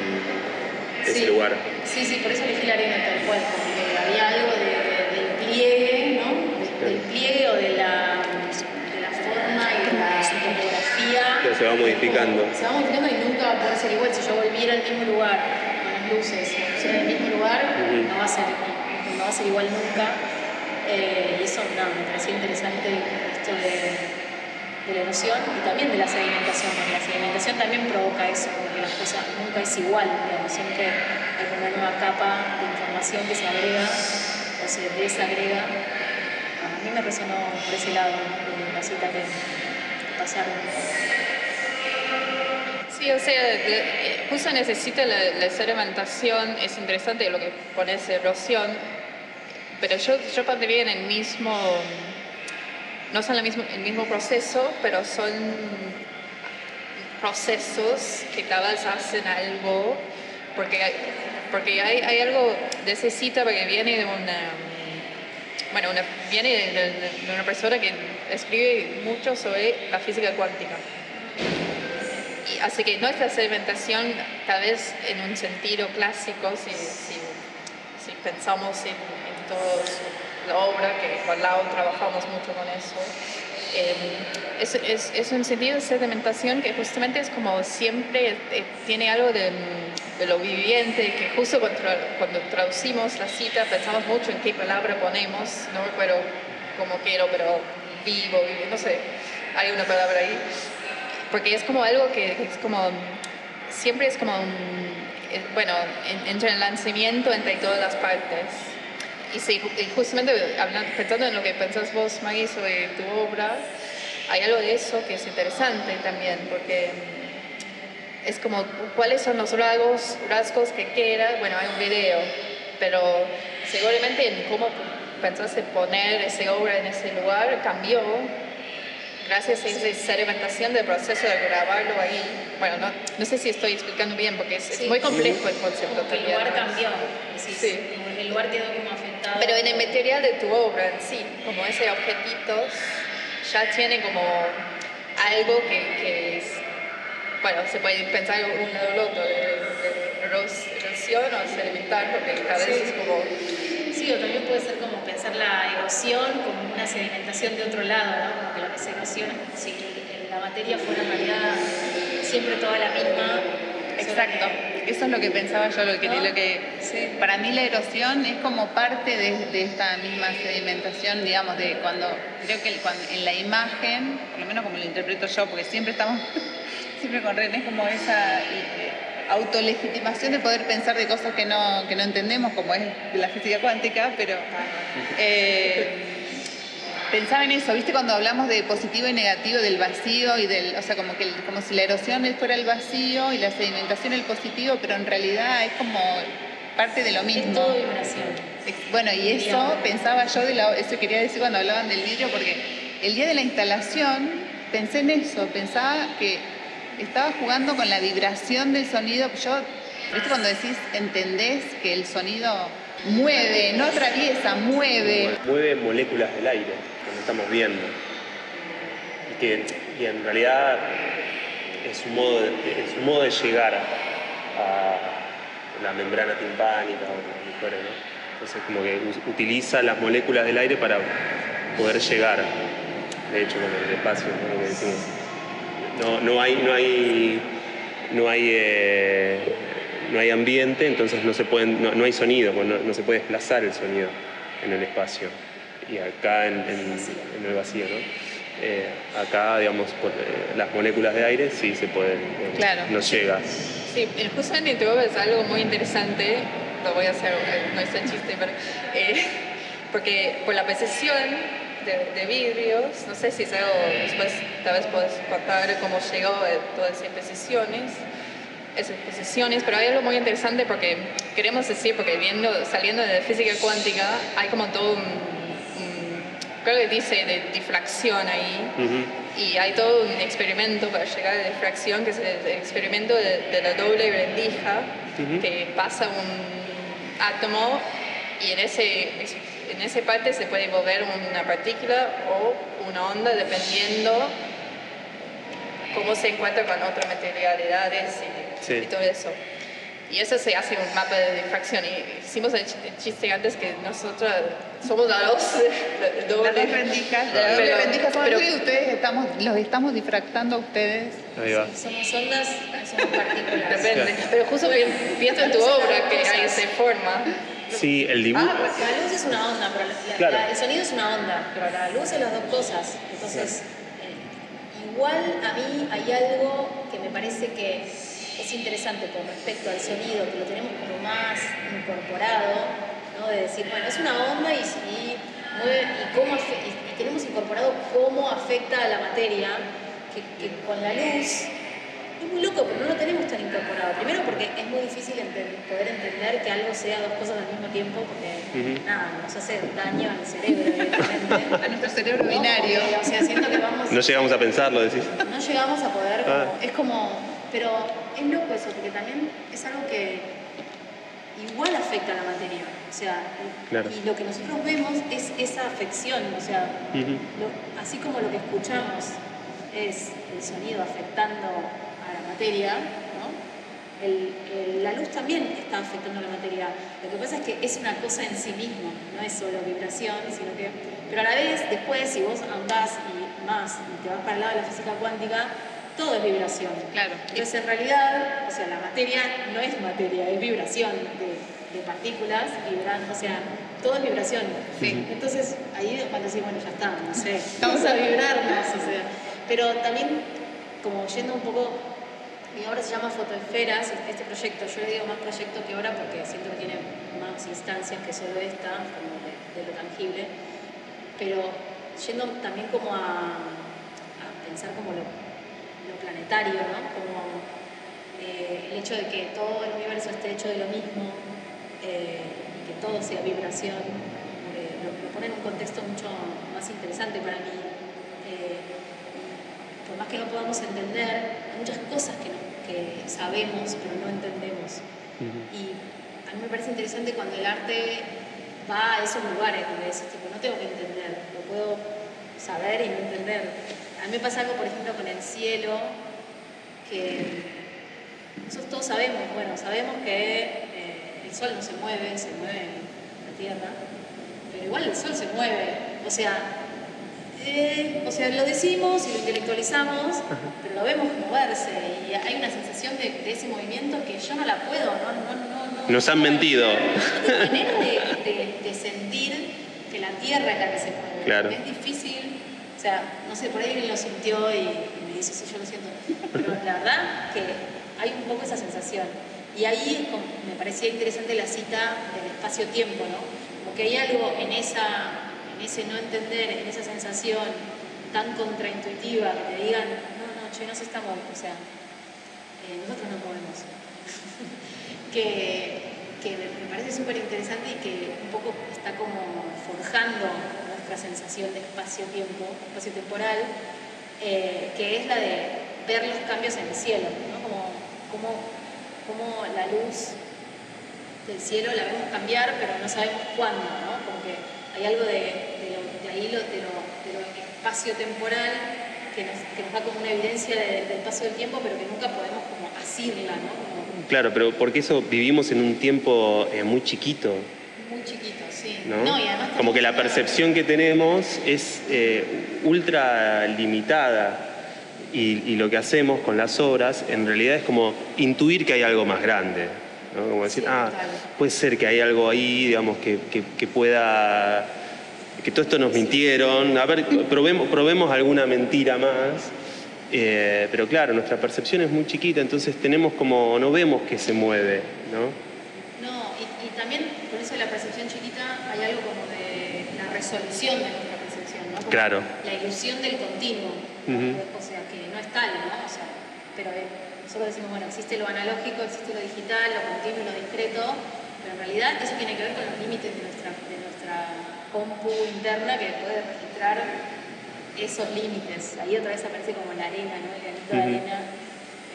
ese Sí. lugar. Sí, sí, por eso elegí la arena tal cual, porque había algo de- de- del pliegue, ¿no? Del pliegue o de la, de la forma y de la topografía. Pero se va modificando. Se va modificando y nunca va a poder ser igual. Si yo volviera al mismo lugar, con las luces, y pusiera en el mismo lugar, no, va a ser, a ser igual nunca. Eh, y eso no, me parecía interesante esto de, de la erosión y también de la sedimentación. porque La sedimentación también provoca eso, porque las cosas nunca es igual, digamos, siempre hay una nueva capa de información que se agrega o se desagrega. A mí me resonó por ese lado ¿no? la cita que pasaron. Sí, o sea, eh, justo necesita la, sedimentación, es interesante lo que pones erosión, pero yo, yo pondría en el mismo, no son el mismo, el mismo proceso, pero son procesos que cada vez hacen algo, porque hay, porque hay, hay algo de ese cita que viene de una, bueno, una, viene de, de- de una persona que escribe mucho sobre la física cuántica. Y así que nuestra sedimentación, tal vez en un sentido clásico, si, si, si pensamos en, la obra, que con Lau trabajamos mucho con eso, eh, es, un sentido de sedimentación que justamente es como siempre eh, tiene algo de, de lo viviente, que justo cuando, cuando traducimos la cita pensamos mucho en qué palabra ponemos, no recuerdo cómo quiero, pero vivo, vivo, no sé, hay una palabra ahí. Porque es como algo que es como siempre es como eh, bueno en- entre el lanzamiento entre todas las partes y, sí, justamente pensando en lo que pensás vos Maggie sobre tu obra hay algo de eso que es interesante también porque mm, es como cuáles son los rasgos rasgos que queda bueno hay un video pero seguramente en cómo pensaste poner esa obra en ese lugar cambió gracias a esa sedimentación del proceso de grabarlo ahí. Bueno, no, no sé si estoy explicando bien porque es, es Sí. muy complejo el concepto Como que el lugar cambió, decís, Sí. como el lugar quedó como. Pero en el material de tu obra en sí, como ese objetitos, ya tiene como algo que, que es, bueno, se puede pensar uno del otro, erosión o sedimentar, porque cada vez Sí. es como Sí, o también puede ser como pensar la erosión como una sedimentación de otro lado, ¿no? Como que lo que se erosiona es como si la materia fuera en realidad siempre toda la misma. Exacto, eso es lo que pensaba yo, lo que, ¿No? lo que para mí la erosión es como parte de, de esta misma sedimentación, digamos, de cuando, creo que el- cuando- en la imagen, por lo menos como lo interpreto yo, porque siempre estamos, *laughs* siempre con René, es como esa eh, autolegitimación de poder pensar de cosas que no, que no entendemos, como es la física cuántica, pero... eh, *laughs* Pensaba en eso, ¿viste? Cuando hablamos de positivo y negativo, del vacío y del. O sea, como, que como si la erosión fuera el vacío y la sedimentación el positivo, pero en realidad es como parte de lo mismo. Es todo vibración. Bueno, y eso pensaba yo, de la, eso quería decir cuando hablaban del vidrio, porque el día de la instalación pensé en eso, pensaba que estaba jugando con la vibración del sonido. Yo, ¿viste? Cuando decís, entendés que el sonido mueve, no atraviesa, mueve. Mueve moléculas del aire, estamos viendo. Y que y en realidad es un modo de, es un modo de llegar a la membrana timpánica o lo que fuera, ¿no? Entonces como que utiliza las moléculas del aire para poder llegar, de hecho, con el espacio, ¿no? Que decimos. No, no hay, no hay, no hay, eh, no hay ambiente, entonces no se pueden, no, no hay sonido, pues no, no se puede desplazar el sonido en el espacio. Y acá en, en- en el vacío, ¿no? Eh, acá, digamos, por, eh, las moléculas de aire sí se pueden, eh, Claro. no llega. Sí, el justamente interior es algo muy interesante, lo voy a hacer, eh, no es un chiste, pero, eh, *laughs* porque por la precisión de, de vidrios, no sé si es algo, después tal vez puedes contar cómo llegó a todas esas precisiones, esas precisiones, pero hay algo muy interesante porque queremos decir, porque viendo, saliendo de física cuántica, hay como todo un- creo que dice de difracción ahí, y hay todo un experimento para llegar a la difracción, que es el experimento de, de la doble rendija, que pasa un átomo y en ese, en ese parte se puede mover una partícula o una onda dependiendo cómo se encuentra con otras materialidades y, Sí. y todo eso. Y eso se hace un mapa de difracción. Y hicimos el ch- el chiste antes que nosotros somos la dos, *laughs* la doble Las dos rendijas, las doble Pero- rendijas son pero- y ustedes estamos, los estamos difractando a ustedes. Ahí va. Somos ondas, somos partículas. Depende. Pero justo pi- pienso en tu obra que hay esa forma. Sí, el dibujo. Ah, porque la luz es una onda, pero la- la- Claro. la- el sonido es una onda, pero la luz es las dos cosas. Entonces, eh, igual a mí hay algo que me parece que es interesante con respecto al sonido, que lo tenemos como más incorporado, ¿no? de decir, bueno, es una onda y, y, mueve- y cómo afe- y- y tenemos incorporado cómo afecta a la materia, que, que con la luz es muy loco, pero no lo tenemos tan incorporado. Primero porque es muy difícil poder entender que algo sea dos cosas al mismo tiempo, porque nada, nos hace daño al cerebro, evidentemente. A nuestro cerebro ¿No? binario. Porque, o sea, siento que vamos... No llegamos a pensarlo, decís. no llegamos a poder, como- Ah. es como, pero es loco eso, porque también es algo que igual afecta a la materia. O sea, y- Claro. y lo que nosotros vemos es esa afección, o sea, Ujú. lo- así como lo que escuchamos es el sonido afectando a la materia, ¿no? El- el- la luz también está afectando a la materia. Lo que pasa es que es una cosa en sí mismo, no es solo vibración, sino que. Pero a la vez, después, si vos andás y más y te vas para el lado de la física cuántica, todo es vibración. Claro. Entonces, en realidad, o sea, la materia no es materia, es vibración de, de partículas vibrando, o sea, todo es vibración. Entonces, ahí es cuando decís, bueno, ya está, no sé, *laughs* vamos a vibrarnos, o sea. Pero también, como yendo un poco, mi obra se llama Fotoesferas, este proyecto, yo le digo más proyecto que obra porque siento que tiene más instancias que solo esta, como de, de lo tangible, pero yendo también como a, a pensar como lo, lo planetario, ¿no? Como eh, el hecho de que todo el universo esté hecho de lo mismo, eh, y que todo sea vibración, eh, lo, lo pone en un contexto mucho más interesante para mí. Por más que no podamos entender, hay muchas cosas que, no- que sabemos pero no entendemos. Y a mí me parece interesante cuando el arte va a esos lugares donde decís, tipo, no tengo que entender, lo puedo saber y no entender. A mí me pasa algo, por ejemplo, con el cielo, que nosotros todos sabemos, bueno, sabemos que eh, el sol no se mueve, se mueve la Tierra, pero igual el sol se mueve. O sea, eh, o sea, lo decimos y lo intelectualizamos, pero lo vemos moverse y hay una sensación de, ese movimiento que yo no la puedo, no, no, no, Nos han mentido. De manera de, sentir que la tierra es la que se mueve. Claro. Es difícil, sea, no sé, por ahí alguien lo sintió y, me dice, sí, yo lo siento, pero la verdad que hay un poco esa sensación. Y ahí me parecía interesante la cita del espacio-tiempo, ¿no? Porque hay algo en esa ese no entender, en esa sensación tan contraintuitiva que te digan, no, no, che, no se está moviendo, o sea, eh, nosotros no podemos. *laughs* que, me parece súper interesante y que un poco está como forjando nuestra sensación de espacio-tiempo, espacio-temporal, eh, que es la de ver los cambios en el cielo, ¿no? como, como, la luz del cielo la vemos cambiar, pero no sabemos cuándo, ¿no? Como que hay algo de, ahí lo, de, lo, espacio-temporal que nos, que nos, da como una evidencia del paso del tiempo, pero que nunca podemos como asirla, ¿no? Claro, pero porque eso vivimos en un tiempo eh, muy chiquito. Sí. ¿no? y además como que la percepción que tenemos es eh, ultra limitada. Y, y, lo que hacemos con las obras en realidad es como intuir que hay algo más grande. ¿no? Como decir, ah, puede ser que hay algo ahí, digamos, que, que, que pueda que todo esto nos mintieron, a ver, probemos, probemos alguna mentira más. Eh, pero claro, nuestra percepción es muy chiquita, entonces tenemos como, no vemos que se mueve, ¿no? No, y, también por eso la percepción chiquita hay algo como de la resolución de nuestra percepción, ¿no? claro. La ilusión del continuo, o sea, que no es tal, ¿no? O sea, pero eh, nosotros decimos, bueno, existe lo analógico, existe lo digital, lo continuo y lo discreto, pero en realidad eso tiene que ver con los límites de nuestra, de nuestra compu interna que puede registrar esos límites. Ahí otra vez aparece como la arena, ¿no? el granito de arena,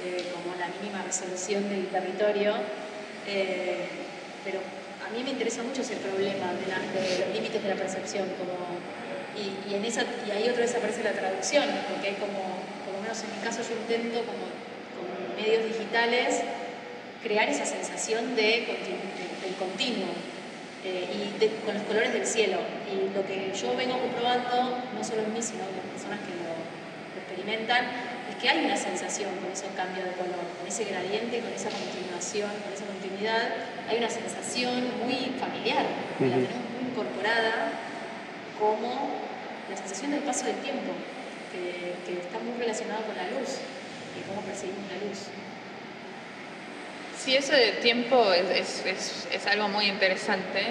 eh, como la mínima resolución del territorio. Eh, pero a mí me interesa mucho ese problema de, los límites de la percepción. Como, y, en esa, y ahí otra vez aparece la traducción, porque hay como, por lo menos en mi caso yo intento como con medios digitales crear esa sensación de, del continuo eh, y con los colores del cielo. Y lo que yo vengo comprobando, no solo en mí, sino en las personas que lo, experimentan, es que hay una sensación con esos cambios de color, con ese gradiente, con esa continuación, con esa continuidad, hay una sensación muy familiar, la tenemos muy incorporada como la sensación del paso del tiempo, que, que está muy relacionado con la luz y cómo percibimos la luz. Sí, ese tiempo es, es, algo muy interesante.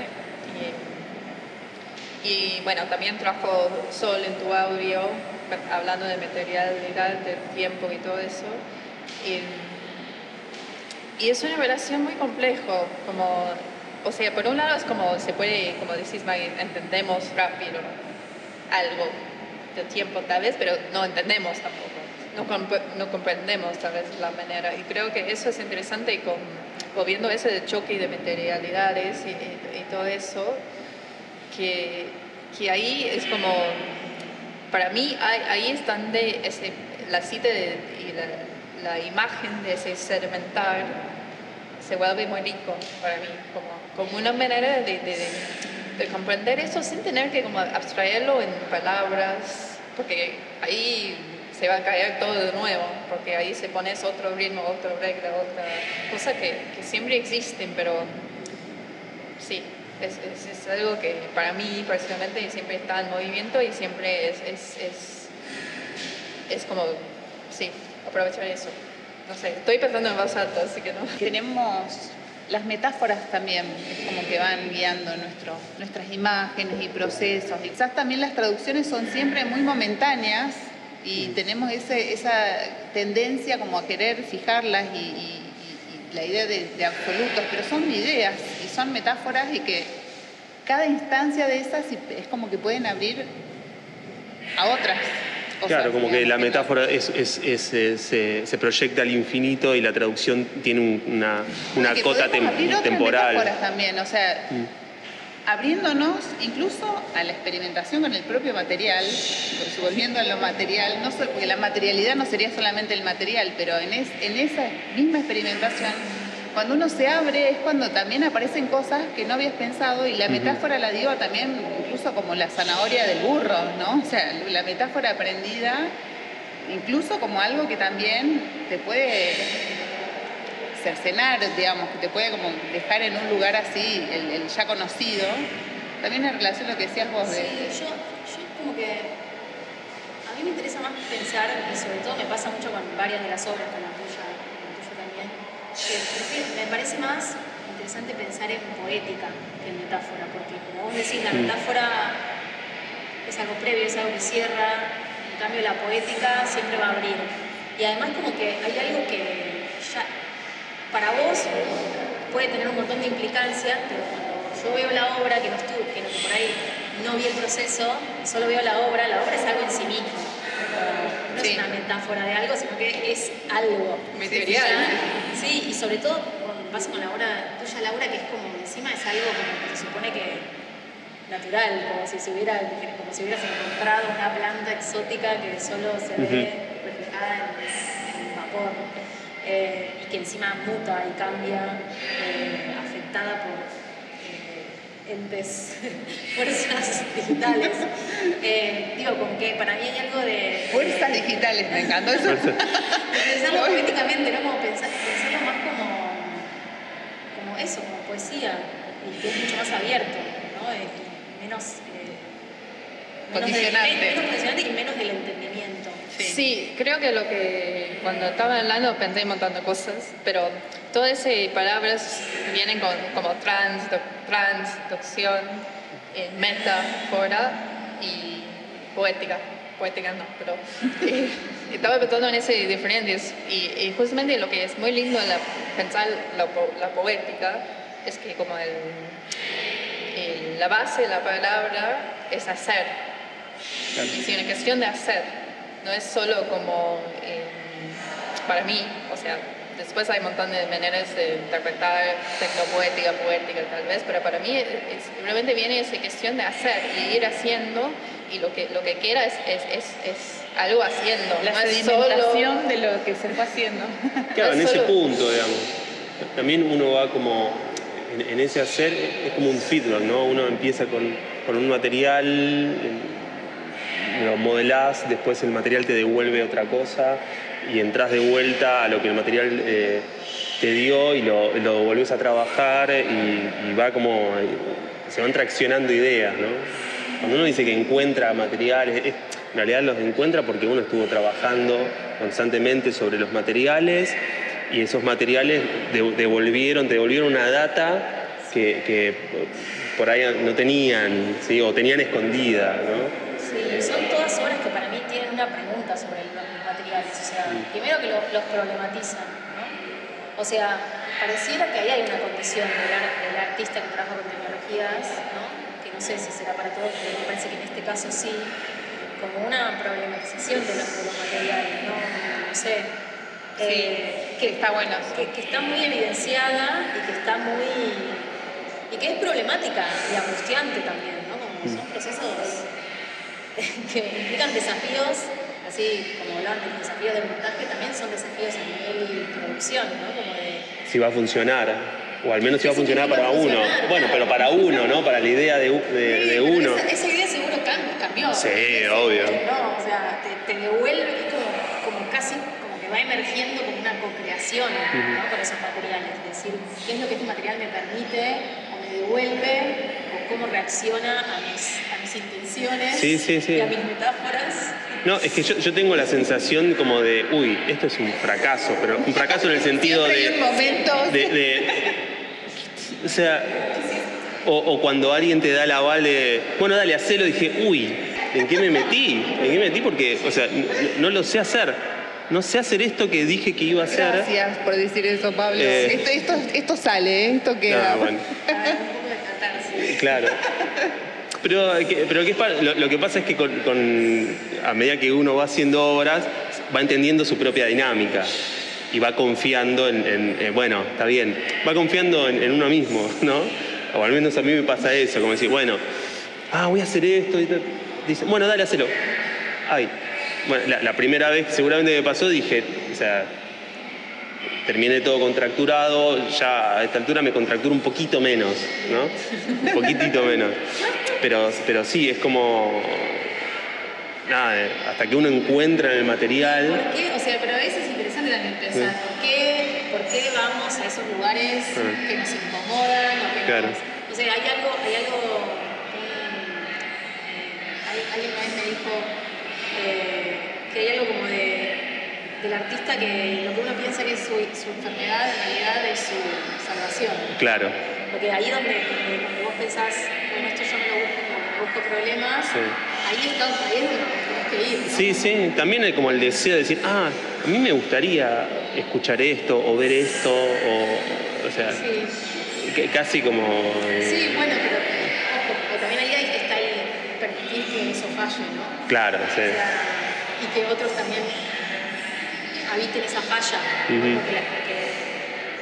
Y, bueno, también trajo Sol en tu audio, hablando de materialidad, del tiempo y todo eso. Y, es una relación muy complejo, como, o sea, por un lado es como se puede, como decís Maggie, entendemos rápido algo del tiempo tal vez, pero no entendemos tampoco no, comprendemos tal vez la manera. Y creo que eso es interesante y con, viendo ese de choque y de materialidades y, todo eso, que, que, ahí es como, para mí ahí, están de ese, la cita y la, imagen de ese sedimentar se vuelve muy rico para mí, como, como una manera de, de, comprender eso sin tener que como abstraerlo en palabras, porque ahí se va a caer todo de nuevo, porque ahí se pone otro ritmo, otra regla, otra cosa que, que siempre existen, pero sí, es, es, algo que para mí personalmente siempre está en movimiento y siempre es, es, es como, sí, aprovechar eso. No sé, estoy pensando en más alto, así que no. *laughs* Tenemos las metáforas también, es como que van guiando nuestro, nuestras imágenes y procesos. quizás también las traducciones son siempre muy momentáneas y tenemos ese, esa tendencia como a querer fijarlas y, la idea de, absolutos, pero son ideas y son metáforas y que cada instancia de esas es como que pueden abrir a otras. Claro, como que la metáfora es, se, proyecta al infinito y la traducción tiene una, una cota temporal. también, o sea, mm. abriéndonos incluso a la experimentación con el propio material, volviendo a lo material, no porque la materialidad no sería solamente el material, pero en, en esa misma experimentación, cuando uno se abre es cuando también aparecen cosas que no habías pensado y la metáfora la digo también incluso como la zanahoria del burro, ¿no? O sea, la metáfora aprendida incluso como algo que también te puede cercenar, digamos, que te puede como dejar en un lugar así, el, ya conocido, también en relación a lo que decías vos de... Sí, yo, yo como que... A mí me interesa más pensar, y sobre todo me pasa mucho con varias de las obras, con la tuya, con la tuya también, que me parece más interesante pensar en poética que en metáfora, porque como vos decís, la metáfora es algo previo, es algo que cierra, en cambio la poética siempre va a abrir. Y además como que hay algo que ya para vos puede tener un montón de implicancias, pero cuando yo veo la obra, que no estuve, que, por ahí no vi el proceso, solo veo la obra, la obra es algo en sí mismo. No es una metáfora de algo, sino que es algo. Material. Sí, y sobre todo pasa con la obra tuya, Laura, que es como encima es algo como que se supone que natural, como si, se hubiera, como si hubieras encontrado una planta exótica que solo se ve reflejada en, en vapor. Eh, y que encima muta y cambia, eh, afectada por eh, entes, *laughs* fuerzas digitales. digo, con que para mí hay algo de... Fuerzas digitales, me encantó eso. pensarlo políticamente, ¿no? Como pensar, pensarlo más como, como eso, como poesía, y que es mucho más abierto, ¿no? Y menos... condicionante. menos condicionante y menos del entendimiento. Sí. creo que lo que cuando estaba hablando pensé un montón de cosas, pero todas esas palabras vienen con, como trans, transducción, eh, metáfora y poética. Poética no, pero *laughs* eh, estaba pensando en esas diferencias y, justamente lo que es muy lindo en la, pensar la, la poética es que como el, la base de la palabra es hacer. Es una cuestión de hacer no es solo como eh, para mí, o sea, después hay un montón de maneras de interpretar tecnopoética, poética tal vez, pero para mí realmente viene esa cuestión de hacer y ir haciendo y lo que, lo que quiera es, es, es, algo haciendo. La no sedimentación de lo que se fue haciendo. *laughs* Claro, en ese punto, digamos. También uno va como, en, ese hacer, es como un feedback, ¿no? Uno empieza con, con un material lo modelás, después el material te devuelve otra cosa y entras de vuelta a lo que el material eh, te dio y lo, lo, volvés a trabajar y, va como, se van traccionando ideas, ¿no? Cuando uno dice que encuentra materiales, en realidad los encuentra porque uno estuvo trabajando constantemente sobre los materiales y esos materiales devolvieron, te devolvieron una data que, por ahí no tenían, o tenían escondida, ¿no? Sí, son todas obras que para mí tienen sobre los materiales. O sea, primero que los problematizan, ¿no? O sea, pareciera que ahí hay una condición del, artista que trabaja con tecnologías, ¿no? Que no sé si será para todos, pero me parece que en este caso sí, como una problematización de los, materiales, ¿no? No sé. Eh, que, está bueno. Que, que está muy evidenciada y que está muy. y que es problemática y angustiante también, ¿no? Como son procesos *laughs* que implican desafíos, así como hablar de los desafíos de montaje, también son desafíos a nivel de producción, ¿no? Como de... Si va a funcionar, o al menos si va a funcionar para uno. Bueno, pero para uno, ¿no? Para la idea de, de, uno. Esa, idea seguro cambió. Sí, obvio. ¿no? O sea, te, devuelve, es como, como, casi como que va emergiendo como una co-creación ¿no? con esos materiales. Es decir, ¿qué es lo que este material me permite o me devuelve o cómo reacciona a mis intenciones y a mis metáforas. No, es que yo, yo, tengo la sensación como de, uy, esto es un fracaso, pero un fracaso en el sentido de, de, O sea, o, cuando alguien te da la vale, bueno, dale, hacelo, dije, uy, ¿en qué me metí? ¿En qué me metí? Porque, o sea, no, lo sé hacer no sé hacer esto que dije que iba a hacer. Gracias por decir eso, Pablo. Eh, esto, esto, esto, sale, ¿eh? esto queda. bueno. *laughs* claro. Pero, pero ¿qué lo, que pasa es que a medida que uno va haciendo obras, va entendiendo su propia dinámica y va confiando en, bueno, está bien, va confiando en, uno mismo, ¿no? O al menos a mí me pasa eso, como decir, bueno, ah, voy a hacer esto. Dice, bueno, dale, hacelo. Ay. Bueno, la, la primera vez seguramente me pasó, dije, o sea, terminé todo contracturado, ya a esta altura me contracturo un poquito menos, ¿no? Un poquitito menos. Pero, pero sí, es como. Nada, hasta que uno encuentra en el material. ¿Por qué? O sea, pero a veces es interesante también pensar, ¿por, qué, ¿por qué vamos a esos lugares Ah. que nos incomodan o que Claro. nos- O sea, hay algo, hay algo. eh, alguien una vez me dijo eh, que hay algo como de del artista que lo que uno piensa que es su, su enfermedad en realidad es su salvación. Claro. Porque ahí donde, donde cuando vos pensás, bueno, esto yo no lo busco, busco problemas, Sí. ahí, está, ahí es donde tenés que ir. ¿no? Sí, sí, también hay como el deseo de decir, ah, a mí me gustaría escuchar esto o ver esto, o, o sea, Sí. que- casi como... eh, Sí, bueno, pero ojo, también ahí está el permitir que eso falle, ¿no? Claro, sí. O sea, y que otros también habiten esa falla, porque, la- porque,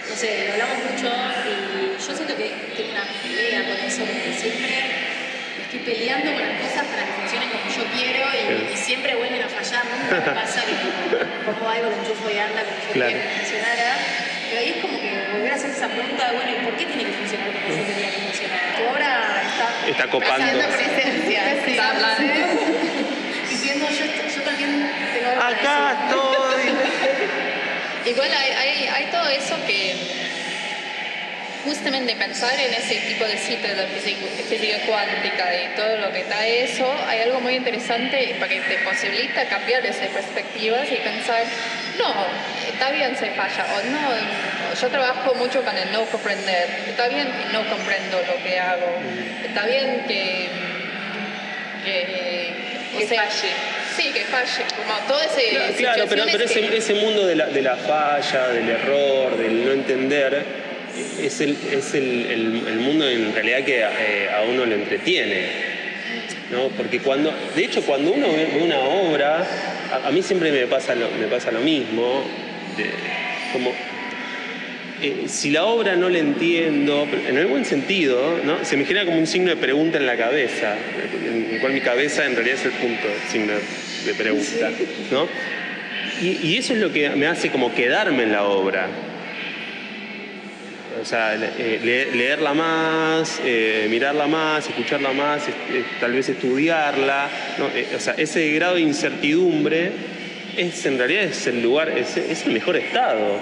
no sé, lo hablamos mucho y yo siento que tengo una pelea con eso, porque siempre estoy peleando con las cosas para que funcionen como yo quiero y, Claro. y siempre vuelven a fallar, nunca me *laughs* pasa que pongo algo, lo enchufo y anda como yo Claro. quería que funcionara. Pero ahí es como que volver a hacer esa pregunta, bueno, ¿y por qué tiene que funcionar como yo quería que funcionara? Tu obra está, Está copando. haciendo presencia, Está hablando. *laughs* diciendo yo, yo también tengo algo Acá estoy. Igual hay, hay, hay todo eso que justamente pensar en ese tipo de sitios de física, física cuántica y todo lo que está eso, hay algo muy interesante porque te posibilita cambiar esas perspectivas y pensar, no, está bien se falla, o no, yo trabajo mucho con el no comprender, está bien que no comprendo lo que hago, está bien que... que, o sea, Sí, que falle, como todo ese... Claro, claro, pero, pero ese, que- ese mundo de la, de la falla, del error, del no entender, es el, es el, el- el mundo en realidad que eh, a uno le entretiene. ¿no? Porque cuando, de hecho, cuando uno ve una obra, a, a mí siempre me pasa lo, me pasa lo mismo, de- como eh, si la obra no la entiendo, en el buen sentido, ¿no? se me genera como un signo de pregunta en la cabeza, en el cual mi cabeza en realidad es el punto de signo de pregunta. ¿no? Y, eso es lo que me hace como quedarme en la obra. O sea, eh, le- leerla más, eh, mirarla más, escucharla más, tal vez estudiarla. Eh, o sea, ese grado de incertidumbre es en realidad es el lugar, es, el mejor estado.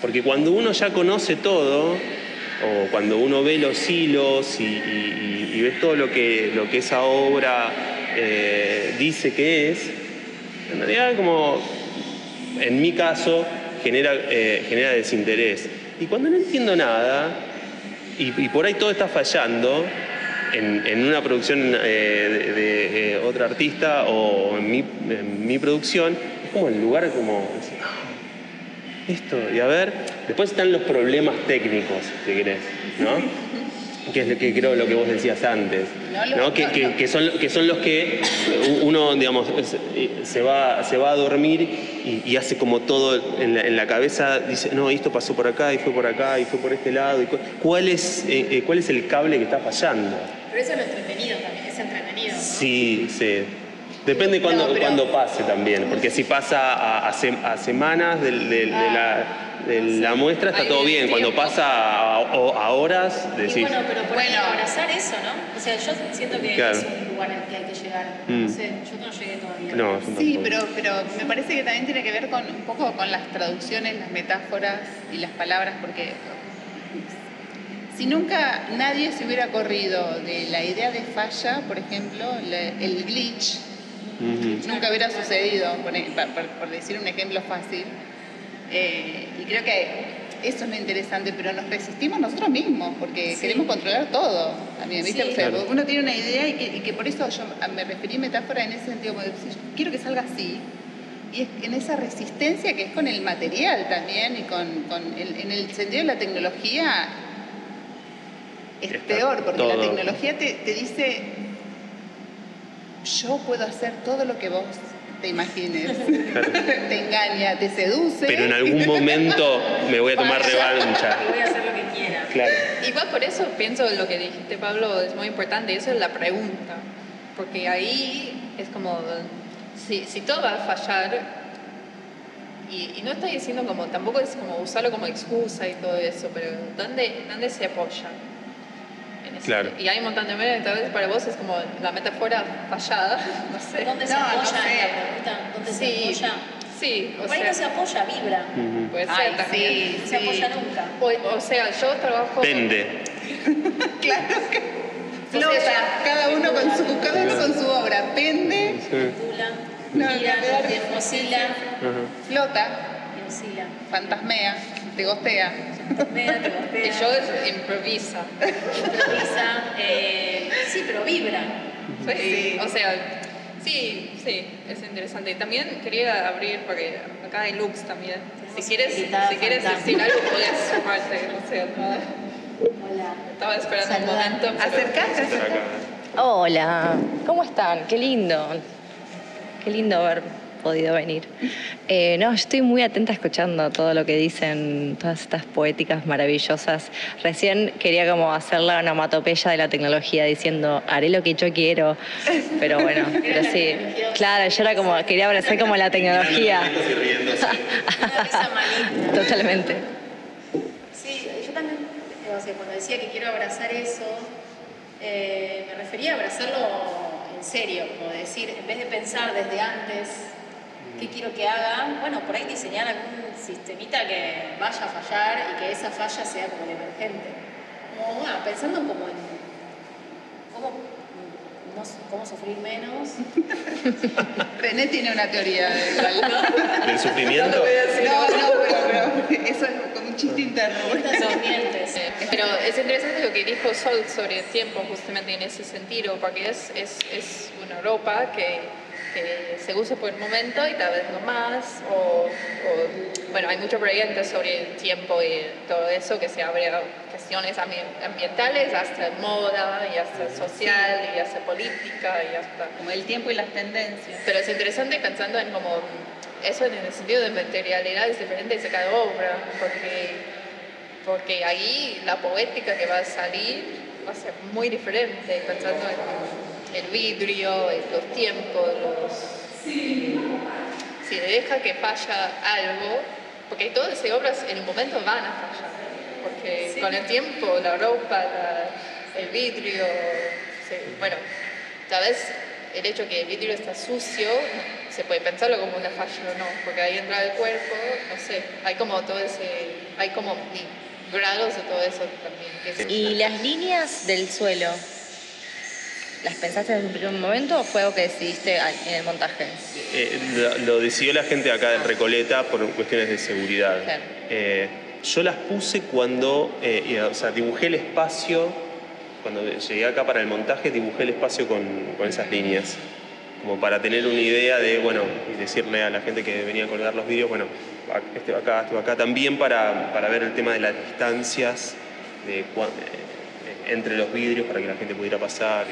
Porque cuando uno ya conoce todo, o cuando uno ve los hilos y, y- ves todo lo que, lo que esa obra eh, dice que es, en realidad como en mi caso genera, eh, genera desinterés. Y cuando no entiendo nada, y, y por ahí todo está fallando, en, en una producción eh, de, de, eh, otro artista o en mi, en mi producción, es como el lugar como... "Ah, Esto, y a ver, después están los problemas técnicos, si querés, ¿no? Que es lo que creo lo que vos decías antes, ¿no? Que, que- que son, que son los que uno, digamos, eh, se va, se va a dormir y, y hace como todo en la, en la cabeza, dice, no, esto pasó por acá y fue por acá y fue por este lado. Y ¿cuál, es, eh, eh, ¿Cuál es el cable que está fallando? Pero eso es lo entretenido también, es entretenido. ¿no? Sí, sí. Depende No, cuando, pero- cuando pase también, porque si pasa a, a sem- a semanas de, de la muestra está todo bien, cuando pasa a, o- a horas Y decís, bueno, pero por ahí abrazar eso, ¿no? O sea, yo siento que Claro. es un lugar al que hay que llegar. Mm. No sé, yo no llegué todavía. no, Sí, pero, pero me parece que también tiene que ver con un poco con las traducciones, las metáforas y las palabras, porque si nunca nadie se hubiera corrido de la idea de falla, por ejemplo, le- el glitch, nunca hubiera sucedido, por, por- por- por decir un ejemplo fácil. Eh, y creo que eso es lo interesante, pero nos resistimos nosotros mismos, porque Sí. queremos controlar todo. También, ¿viste? Sí. O sea, Claro. uno tiene una idea y que, y que por eso yo me referí metáfora en ese sentido, como decir, quiero que salga así. Y es en esa resistencia que es con el material también y con, con el, en el sentido de la tecnología es Está peor, porque la tecnología te, te dice, yo puedo hacer todo lo que vos te imagines. *laughs* te engaña, te seduce. Pero en algún momento me voy a tomar revancha. y voy a hacer lo que quiera. Claro. Igual por eso pienso lo que dijiste, Pablo, es muy importante, eso es la pregunta. Porque ahí es como, si, si todo va a fallar, y, y no estoy diciendo como, tampoco es como usarlo como excusa y todo eso, pero ¿dónde, dónde se apoya? Eso? Claro. Y hay un montón de medios, tal vez para vos es como la metáfora fallada, *laughs* no sé. ¿Dónde se No, no apoya sé. en la pregunta? ¿Dónde se Sí, apoya? Sí, o Por ahí sea, no se apoya, vibra. puede ser Ay, también. sí, no se apoya nunca. O, o sea, yo trabajo... Pende. Flota, *laughs* cada uno con su, cada uno con su obra. Pende, Tula, No, bien oscila, flota, oscila. fantasmea, te gostea. Media te Y golpea, yo improvisa. improvisa. eh, sí, pero vibra. Sí, o sea, sí, sí, es interesante. Y también quería abrir, porque acá hay looks también. Si quieres, si quieres decir algo, puedes sumarte, o sea, no- Hola. estaba esperando un Saludar. momento. pero- Acercate. Hola, ¿cómo están? Qué lindo. Qué lindo haber podido venir. Eh, no, yo estoy muy atenta escuchando todo lo que dicen, todas estas poéticas maravillosas. Recién quería como hacer la onomatopeya de la tecnología diciendo, haré lo que yo quiero. Pero bueno, pero sí. Claro, yo era como, quería abrazar como la tecnología. *laughs* Totalmente. Sí, yo también, o sea, cuando decía que quiero abrazar eso, eh, me refería a abrazarlo en serio, como decir, en vez de pensar desde antes qué quiero que haga, bueno, por ahí diseñar algún sistemita que vaya a fallar y que esa falla sea como el emergente. Como, bueno, pensando como en cómo, no, cómo sufrir menos. *laughs* René tiene una teoría de. *laughs* ¿Del sufrimiento? No, no, pero, pero eso es como un chiste interno. Pero es interesante lo que dijo Sol sobre el tiempo, justamente en ese sentido, porque es, es, es una ropa que, que se usa por el momento y tal vez no más. O, o- bueno, hay muchos proyectos sobre el tiempo y todo eso que se abre a cuestiones ambi- ambientales, hasta moda, y hasta social, y hasta política, y hasta Como el tiempo y las tendencias. pero es interesante pensando en como eso en el sentido de materialidades diferentes de cada obra, porque, porque ahí la poética que va a salir va a ser muy diferente, pensando en el vidrio, los tiempos, los... Si deja que falla algo, porque todas esas obras en un momento van a fallar, porque con el tiempo la ropa, la- el vidrio, se- bueno, tal vez el hecho que el vidrio está sucio, se puede pensarlo como una falla o no, porque ahí entra el cuerpo, no sé, hay como todo ese, hay como grados de todo eso también. que es- ¿Y las líneas del suelo? ¿Las pensaste desde un primer momento o fue algo que decidiste en el montaje? Eh, lo, lo decidió la gente acá de Recoleta por cuestiones de seguridad. Claro. Eh, yo las puse cuando, eh, o sea, dibujé el espacio, cuando llegué acá para el montaje, dibujé el espacio con, con esas líneas, como para tener una idea de, bueno, y decirle a la gente que venía a colgar los vídeos, bueno, este va acá, este va acá, también para, para ver el tema de las distancias de entre los vidrios para que la gente pudiera pasar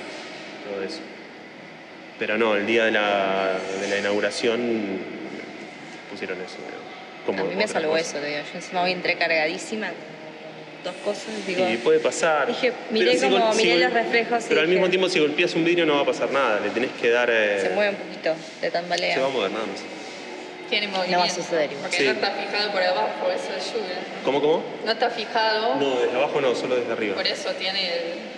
todo eso. Pero no, el día de la, de la inauguración pusieron eso. Como a mí me salvó cosa. eso, te digo. Yo encima voy entre cargadísima, dos cosas, digo. Y puede pasar. Dije, Pero miré si como, si miré los reflejos y Pero al dije, mismo tiempo, si golpeas un vidrio no va a pasar nada. Le tenés que dar. eh, se mueve un poquito, te tambalea. se va a mover nada más. Tiene No va a movimiento, suceder igual. porque Sí. no está fijado por abajo, eso ayuda. ¿Cómo, cómo? No está fijado, No, desde abajo no, solo desde arriba. por eso tiene el...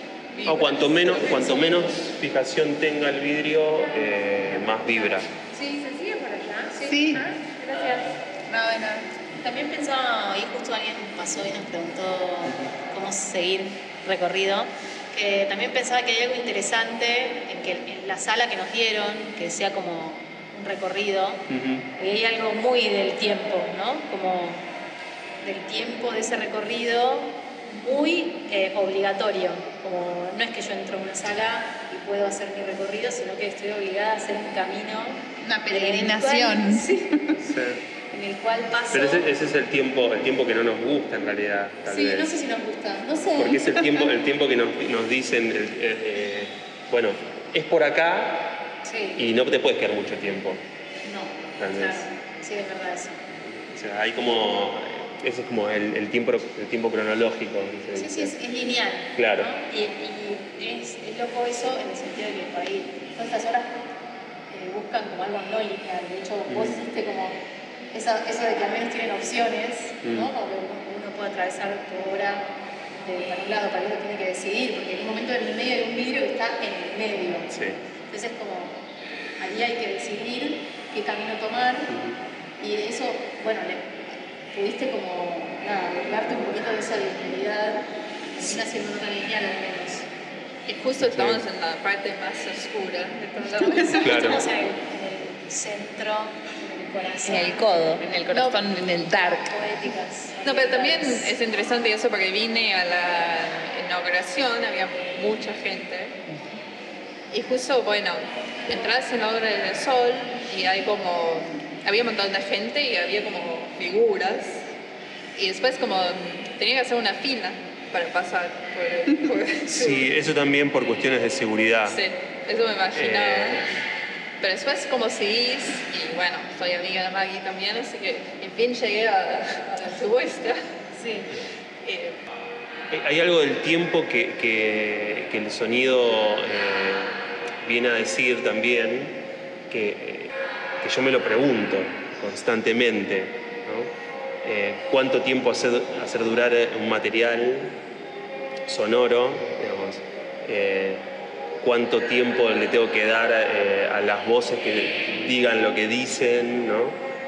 No, cuanto menos, cuanto menos fijación tenga el vidrio, eh, más vibra. Sí, se sigue por allá. Sí. Ah, gracias. No, de nada. También pensaba, y justo alguien pasó y nos preguntó cómo seguir recorrido, que también pensaba que hay algo interesante en que en la sala que nos dieron, que sea como un recorrido, y hay algo muy del tiempo, ¿no? Como del tiempo de ese recorrido muy eh, obligatorio, como no es que yo entro a una sala y puedo hacer mi recorrido, sino que estoy obligada a hacer un camino. Una en el peregrinación. cual- sí, Sí. en el cual paso... Pero ese, ese es el tiempo, el tiempo que no nos gusta en realidad. Tal Sí, vez. no sé si nos gusta, no sé. Porque es el tiempo, el *laughs* tiempo que nos, nos dicen, el- eh, eh, bueno, es por acá Sí, y no te puedes quedar mucho tiempo. no, Tal claro. vez. Sí, es verdad eso. O sea, hay como ese es como el, el tiempo, el tiempo cronológico. se Sí, dice. sí, es, es lineal. Claro. ¿no? Y, y es, es loco eso en el sentido de que por ahí todas estas horas eh, buscan como algo no lineal. De hecho, vos Mm. hiciste como esa, eso de que al menos tienen opciones, ¿no? Como que uno puede atravesar tu obra de para un lado, para el otro, tiene que decidir, porque en un momento en el medio hay un vidrio que está en el medio. Sí. Entonces, como ahí hay que decidir qué camino tomar. Y eso, bueno, le, pudiste como, nada, burlarte un poquito de esa linealidad, termina siendo no tan lineal al menos. Y justo estamos en la parte más oscura de todo eso. *laughs* Claro. Estamos en el, en el centro, en el corazón. En el codo, en el corazón, en el dark. Poéticas. No, pero también es interesante eso porque vine a la inauguración, había mucha gente. Y justo, bueno, entras en la obra del sol y hay como, había un montón de gente y había como figuras. Y después como tenía que hacer una fila para pasar por... *laughs* por Sí, eso también por cuestiones de seguridad. Sí, eso me imaginaba. Eh. Pero después como seguís, y bueno, soy amiga de Maggie también, así que en fin llegué a, a la submuestra. Sí. Eh, Hay algo del tiempo que, que- que el sonido eh, viene a decir también, que, eh, que yo me lo pregunto constantemente. ¿no? Eh, ¿Cuánto tiempo hacer, hacer durar un material sonoro? digamos? Eh, ¿Cuánto tiempo le tengo que dar eh, a las voces que digan lo que dicen?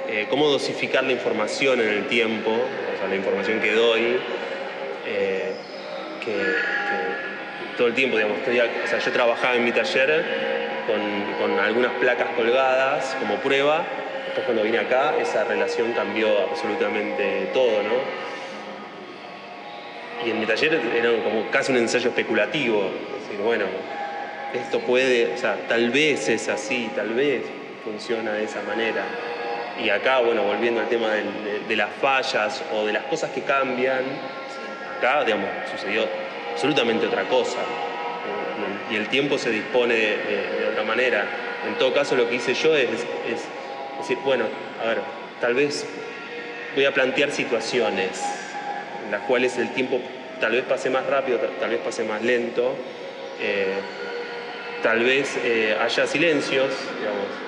Eh, ¿Cómo dosificar la información en el tiempo? O sea, la información que doy eh, que, todo el tiempo, digamos, estoy o sea, yo trabajaba en mi taller con algunas placas colgadas como prueba, después cuando vine acá esa relación cambió absolutamente todo, ¿no? Y en mi taller era como casi un ensayo especulativo, es decir, bueno, esto puede, o sea, tal vez es así, tal vez funciona de esa manera. Y acá, bueno, volviendo al tema de, de las fallas o de las cosas que cambian, acá, digamos, sucedió absolutamente otra cosa. Y el, tiempo se dispone de, otra manera. En todo caso, lo que hice yo es, decir, bueno, a ver, tal vez voy a plantear situaciones en las cuales el tiempo tal vez pase más rápido, tal, vez pase más lento, eh, tal vez eh, haya silencios, digamos,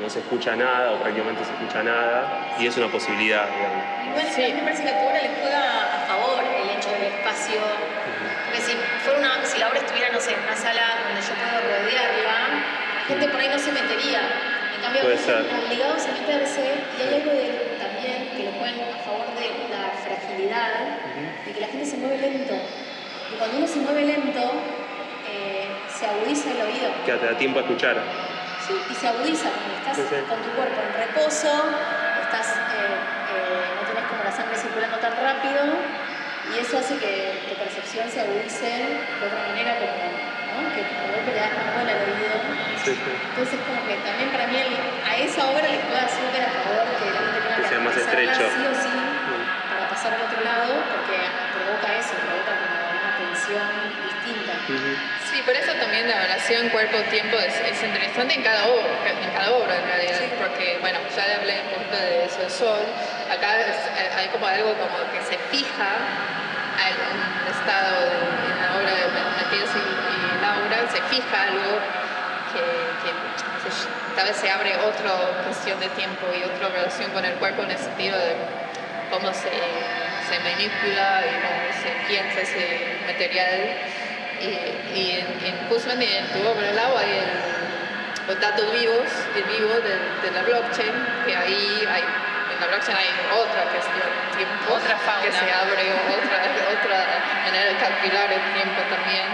no se escucha nada o prácticamente se escucha nada, y es una posibilidad, digamos. Igual mí me parece que a tu obra le juega a favor el hecho del espacio. No sé, en una sala donde yo puedo rodearla, la gente por ahí no se metería. En cambio, obligados a meterse y hay algo de, también que lo juegan a favor de la fragilidad, de que la gente se mueve lento. Y cuando uno se mueve lento, eh, se agudiza el oído. Que te da tiempo a escuchar. Sí, y se agudiza cuando estás Sí, sí. con tu cuerpo en reposo, estás, eh, eh, no tenés como la sangre circulando tan rápido y eso hace que tu percepción se agudice de otra manera, como ¿no? que de golpe le das más bola al oído. Sí, sí. Entonces como que también para mí el- a esa obra le juega súper a favor que la gente tenga Que que sea más estrecho. sí o sí para pasar al otro lado porque provoca eso, provoca como una tensión distinta. Sí, por eso también la relación cuerpo-tiempo es, es interesante en cada obra, en cada obra en realidad, porque bueno, ya hablé un poquito de eso del sol, acá es- eh, hay como algo como que se fija en un estado de, en la obra de Matías y, y Laura, se fija algo que, que se- tal vez se abre otra cuestión de tiempo y otra relación con el cuerpo en el sentido de cómo se, se manipula y cómo se piensa ese material. Y, y en, en- justamente en tu obra lado hay el- los datos vivos, el vivo de, de la blockchain, que ahí hay, en la blockchain hay otra cuestión, tiempo, Otra fauna. que se abre, otra, *laughs* otra manera de calcular el tiempo también.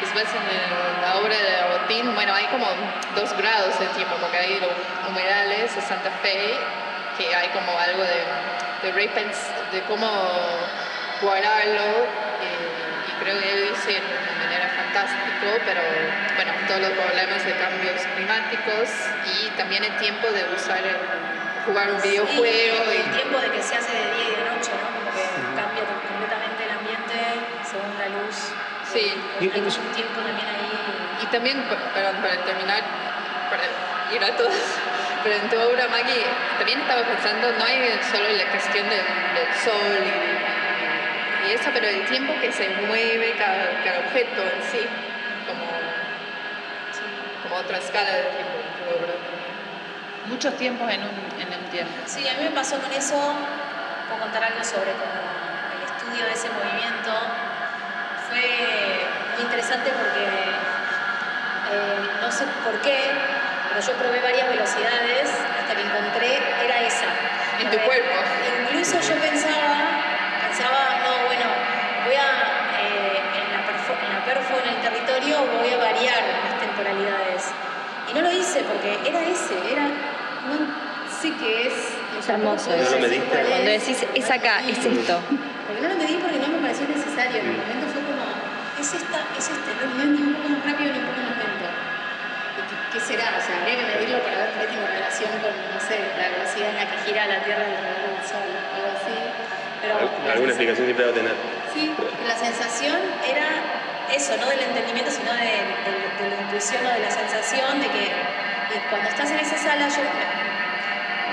Después en el- la obra de Botín, bueno, hay como dos grados de tiempo, porque hay los humedales de Santa Fe, que hay como algo de, de repens, de cómo guardarlo, eh, y creo que él dice fantástico, pero bueno, todos los problemas de cambios climáticos y también el tiempo de usar el, jugar un videojuego. Sí, y, el tiempo de que se hace de día y de noche, ¿no? Como que cambia completamente el ambiente según la luz. Sí. Hay como un tiempo también ahí. Y también, perdón, para terminar, para ir a todos. *laughs* Pero en tu obra, Maggie, también estaba pensando, no hay solo la cuestión del, del sol y, eso, pero el tiempo que se mueve cada, cada objeto en sí, como, como otra escala de tiempo en tu obra. Muchos tiempos en un, en un tiempo. Sí, a mí me pasó con eso, puedo contar algo sobre como el estudio de ese movimiento. Fue muy interesante porque eh, no sé por qué, pero yo probé varias velocidades hasta que encontré, era esa. En tu cuerpo. Incluso yo pensaba, no, bueno, voy a, eh, en, la perfo, en la perfo, en el territorio, voy a variar las temporalidades. Y no lo hice porque era ese, era, no sé qué es. Es hermoso ¿No lo mediste? Cuando decís, es acá, es esto. Porque no lo medí porque no me pareció necesario. En el momento fue como, es esta, es este, no, no es ni un poco más rápido ni un poco más lento. ¿Y qué, qué será? O sea, habría que medirlo para ver qué tiene relación con, no sé, la velocidad en la que gira la Tierra alrededor del Sol, algo así. Pero Alguna explicación siempre va a tener. Sí, la sensación era eso, no del entendimiento, sino de, de- de la intuición o de la sensación de que cuando estás en esa sala, yo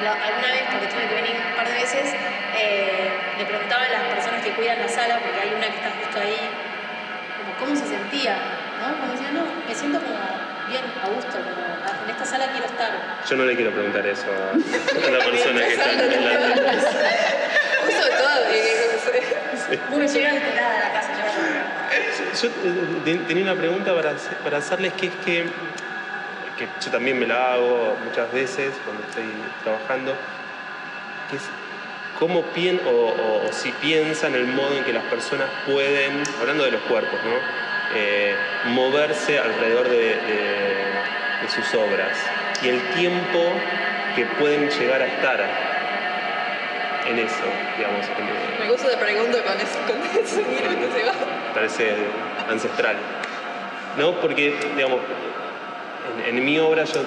alguna vez, porque tuve que venir un par de veces, eh, le preguntaba a las personas que cuidan la sala, porque hay una que está justo ahí, como cómo se sentía, ¿no? Como decía, no, me siento como bien, a gusto, como "Ah, en esta sala quiero estar. Yo no le quiero preguntar eso a, a la persona que está en la *laughs* Uso todo, *laughs* y no sé. Bueno, llegué alterada a la casa, yo eh, ten- tenía una pregunta para, para hacerles que es que, que yo también me la hago muchas veces cuando estoy trabajando, que es cómo pien o, o- o si piensan el modo en que las personas pueden, hablando de los cuerpos, ¿no? Eh, moverse alrededor de, de- de sus obras y el tiempo que pueden llegar a estar en eso, digamos. en- Me gusta de pregunto con ese, con ese sonido que se va. parece ancestral. ¿No? Porque, digamos, en, en mi obra yo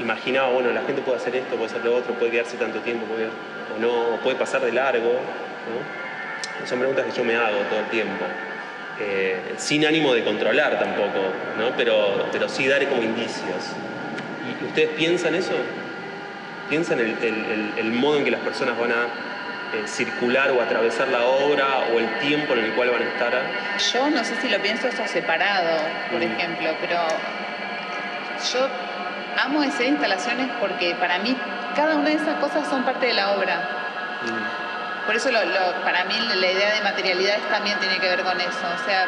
imaginaba, bueno, la gente puede hacer esto, puede hacer lo otro, puede quedarse tanto tiempo, puede, o no, o puede pasar de largo, ¿no? Son preguntas que yo me hago todo el tiempo. Eh, sin ánimo de controlar tampoco, ¿no? Pero, pero sí dar como indicios. ¿Y ustedes piensan eso? ¿Piensan el, el- el- el modo en que las personas van a eh, circular o atravesar la obra o el tiempo en el cual van a estar? Yo no sé si lo pienso eso separado, por Mm. ejemplo, pero yo amo hacer instalaciones porque para mí cada una de esas cosas son parte de la obra. Por eso lo- lo- para mí la idea de materialidades también tiene que ver con eso. O sea,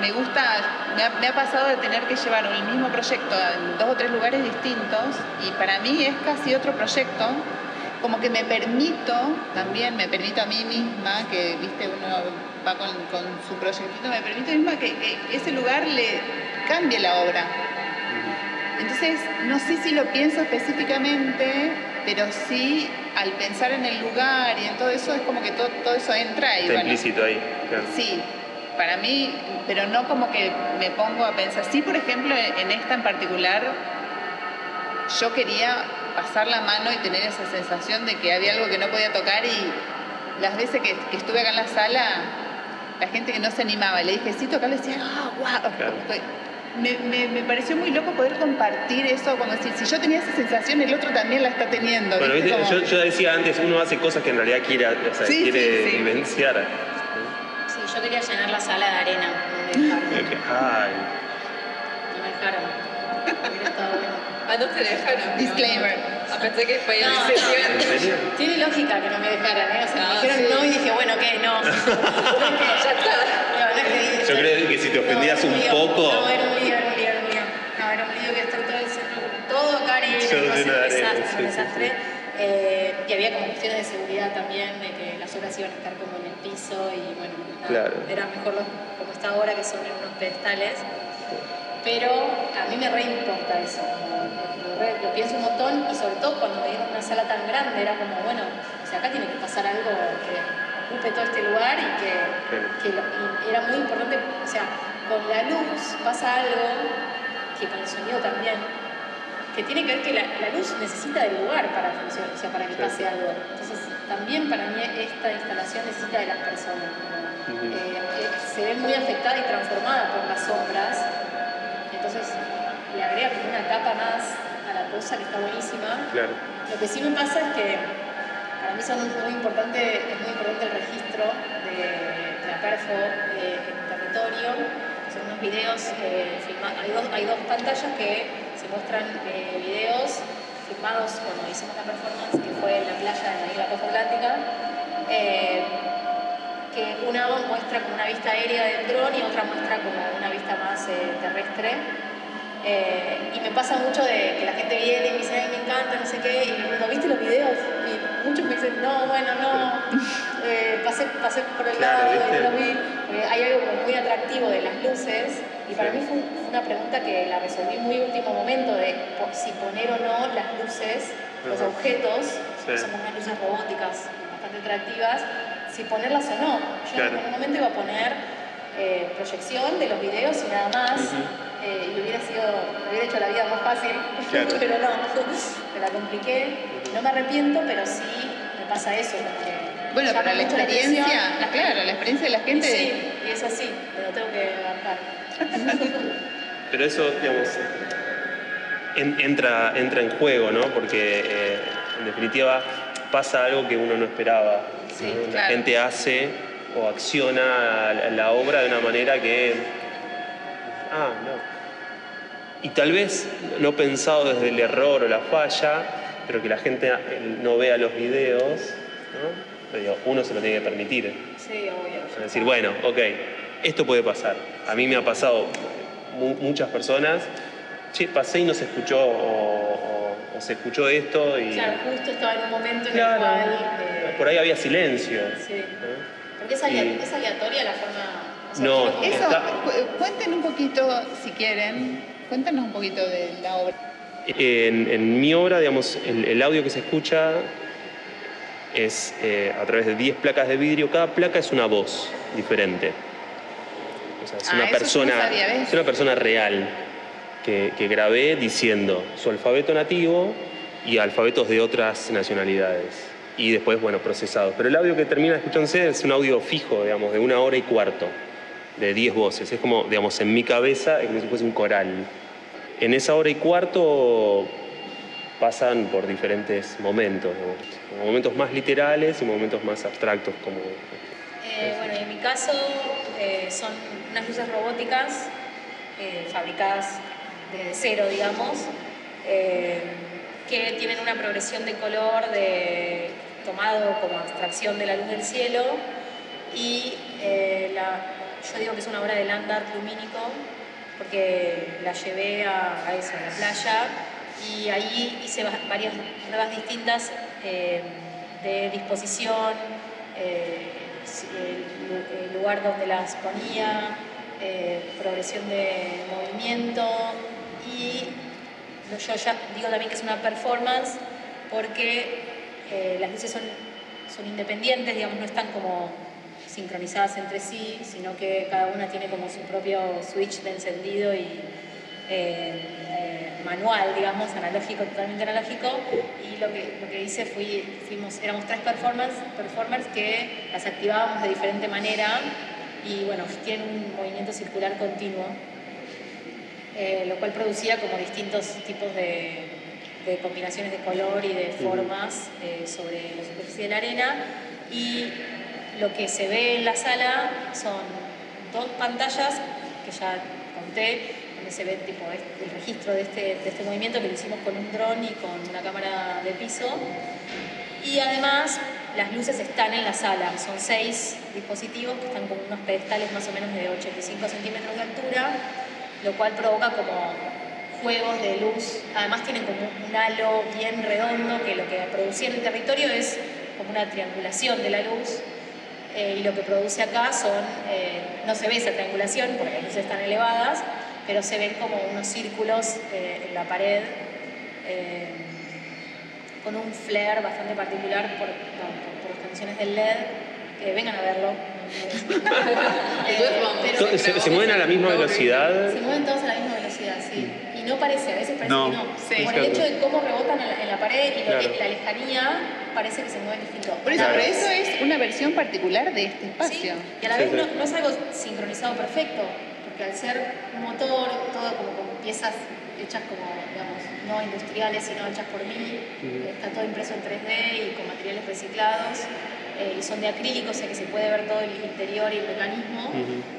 me gusta, me ha, me ha pasado de tener que llevar el mismo proyecto en dos o tres lugares distintos y para mí es casi otro proyecto. Como que me permito, también me permito a mí misma, que viste, uno va con, con su proyectito, me permito misma que, que ese lugar le cambie la obra. Entonces, no sé si lo pienso específicamente, pero sí al pensar en el lugar y en todo eso, es como que todo, todo eso entra y Está bueno, implícito ahí. claro. Sí, para mí, pero no como que me pongo a pensar. Sí, por ejemplo, en esta en particular, yo quería pasar la mano y tener esa sensación de que había algo que no podía tocar y las veces que, que estuve acá en la sala, la gente que no se animaba, le dije, sí, tocar, le decía, ah, wow. Me, me- me pareció muy loco poder compartir eso, como decir, si yo tenía esa sensación, el otro también la está teniendo. Bueno, ¿viste? ¿viste? Como- Yo, yo decía antes, uno hace cosas que en realidad quiere, o sea, Sí, quiere sí, sí. vivenciar. Yo quería llenar la sala de arena, no me dejaron. *laughs* Ay, No me dejaron. Hubiera estado bueno. Ah, no te dejaron. Disclaimer. Ah, pensé que fue No, en sesión. ¿en serio? Tiene lógica que no me dejaran, ¿eh? O sea, Ah, me dijeron sí. no y dije, bueno, ¿qué? No. No es que- *laughs* Ya está. No, no es que- Yo creo que si te ofendías era un lío. poco- No, era un lío, era un lío, era un lío. No, era un lío que estar todo el centro, todo acá Yo a ser lleno de un arena, desastre, sí, un sí, desastre. Eh, y había como cuestiones de seguridad también, de que las obras iban a estar como en el piso y bueno, nada, Claro. era mejor como está ahora que son en unos pedestales. Pero a mí me re importa eso, lo, re- lo pienso un montón y sobre todo cuando me dieron una sala tan grande era como, bueno, o sea, acá tiene que pasar algo que ocupe todo este lugar y que, que lo- y era muy importante, o sea, con la luz pasa algo que con el sonido también, que tiene que ver que la, la luz necesita del lugar para funcionar, o sea, para que pase algo. Entonces, también para mí esta instalación necesita de las personas. Ujú. eh, eh, se ve muy afectada y transformada por las sombras, entonces le agrega una capa más a la cosa que está buenísima. Claro. Lo que sí me pasa es que para mí son muy importante, es muy importante el registro de la perfo eh, en territorio. Son unos videos eh, filmados, hay dos, hay dos pantallas que muestran eh, videos filmados cuando hicimos la performance, que fue en la playa de la isla Costa Atlántica. Eh, que una muestra como una vista aérea del dron y otra muestra como una vista más eh, terrestre. Y me pasa mucho de que la gente viene y me dice, ay, me encanta, no sé qué, y me pregunto, ¿viste los videos? Y muchos me dicen, no, bueno, no, *laughs* pasé, pasé por el Claro, lado y lo vi. Eh, hay algo como muy atractivo de las luces, y para mí fue un- fue una pregunta que la resolví muy último momento de si poner o no las luces, los Ajá. objetos, que Sí. son unas luces robóticas bastante atractivas, si ponerlas o no. Yo Claro. en un momento iba a poner eh, proyección de los videos y nada más, eh, y hubiera sido, me hubiera hecho la vida más fácil, Claro. *laughs* pero no, *laughs* me la compliqué. No me arrepiento, pero sí me pasa eso. Bueno, pero la experiencia, la- claro, la experiencia de la Y gente. Sí, y es así, pero tengo que bancar. *laughs* Pero eso, digamos, en- entra, entra en juego, ¿no? Porque eh, en definitiva pasa algo que uno no esperaba. Sí, ¿no? La gente hace o acciona la, la obra de una manera que. Ah, no. Y tal vez no pensado desde el error o la falla, pero que la gente eh, no vea los videos, ¿no? Pero digo, uno se lo tiene que permitir. Sí, obvio. Decir, bueno, ok, esto puede pasar. A mí me ha pasado mu- muchas personas, che, pasé y no se escuchó, o, o- o se escuchó esto y Claro, justo estaba en un momento en Claro. el cual... eh, por ahí había silencio. sí. ¿no? Porque es, alea- Y- es aleatoria la forma... o sea, No, Eso, Está- cu- cuenten un poquito, si quieren, cuéntanos un poquito de la obra. En, en mi obra, digamos, el, el audio que se escucha es eh, a través de 10 placas de vidrio. Cada placa es una voz diferente. O sea, es, Ah, una, no persona, es una persona real que, que grabé diciendo su alfabeto nativo y alfabetos de otras nacionalidades. Y después, bueno, procesados. Pero el audio que termina escuchándose es un audio fijo, digamos, de una hora y cuarto, de 10 voces. Es como, digamos, en mi cabeza, es como si fuese un coral. En esa hora y cuarto pasan por diferentes momentos, ¿no? Momentos más literales y momentos más abstractos, como Eh, bueno, en mi caso eh, son unas luces robóticas eh, fabricadas desde cero, digamos, que tienen una progresión de color de, tomado como abstracción de la luz del cielo y yo digo que es una obra de land art lumínico porque la llevé a, a eso, a la playa y ahí hice va- varias pruebas distintas eh, de disposición, eh, el, el lugar donde las ponía, eh, progresión de movimiento y yo ya digo también que es una performance porque eh, las luces son, son independientes, digamos, no están como sincronizadas entre sí, sino que cada una tiene como su propio switch de encendido y eh, manual, digamos, analógico, totalmente analógico. Y lo que, lo que hice fui, fuimos, éramos tres performers que las activábamos de diferente manera y bueno, tienen un movimiento circular continuo, eh, lo cual producía como distintos tipos de, de combinaciones de color y de formas eh, sobre la superficie de la arena. Y lo que se ve en la sala son dos pantallas que ya conté, donde se ve tipo, el registro de este, de este movimiento que lo hicimos con un dron y con una cámara de piso. Y además las luces están en la sala, son seis dispositivos que están con unos pedestales más o menos de 85 centímetros de altura, lo cual provoca como juegos de luz. Además tienen como un halo bien redondo que lo que producía en el territorio es como una triangulación de la luz. eh, y lo que produce acá son, eh, no se ve esa triangulación porque las luces están elevadas, pero se ven como unos círculos eh, en la pared eh, con un flare bastante particular por, no, por- por las condiciones del LED. que vengan a verlo. *laughs* Eh, pero- ¿Se, se mueven a la misma velocidad? se mueven todos a la misma velocidad, sí. Y no parece, a veces parece No. que no. Sí. Por el hecho de cómo rebotan en la, en la pared y Claro. la lejanía, parece que se mueven distinto. Por eso, pero vez- eso es una versión particular de este espacio. y a la vez no, no es algo sincronizado perfecto, porque al ser un motor, todo como con piezas hechas como, digamos, no industriales, sino hechas por mí, está todo impreso en 3D y con materiales reciclados, eh, y son de acrílico, o sea que se puede ver todo el interior y el mecanismo,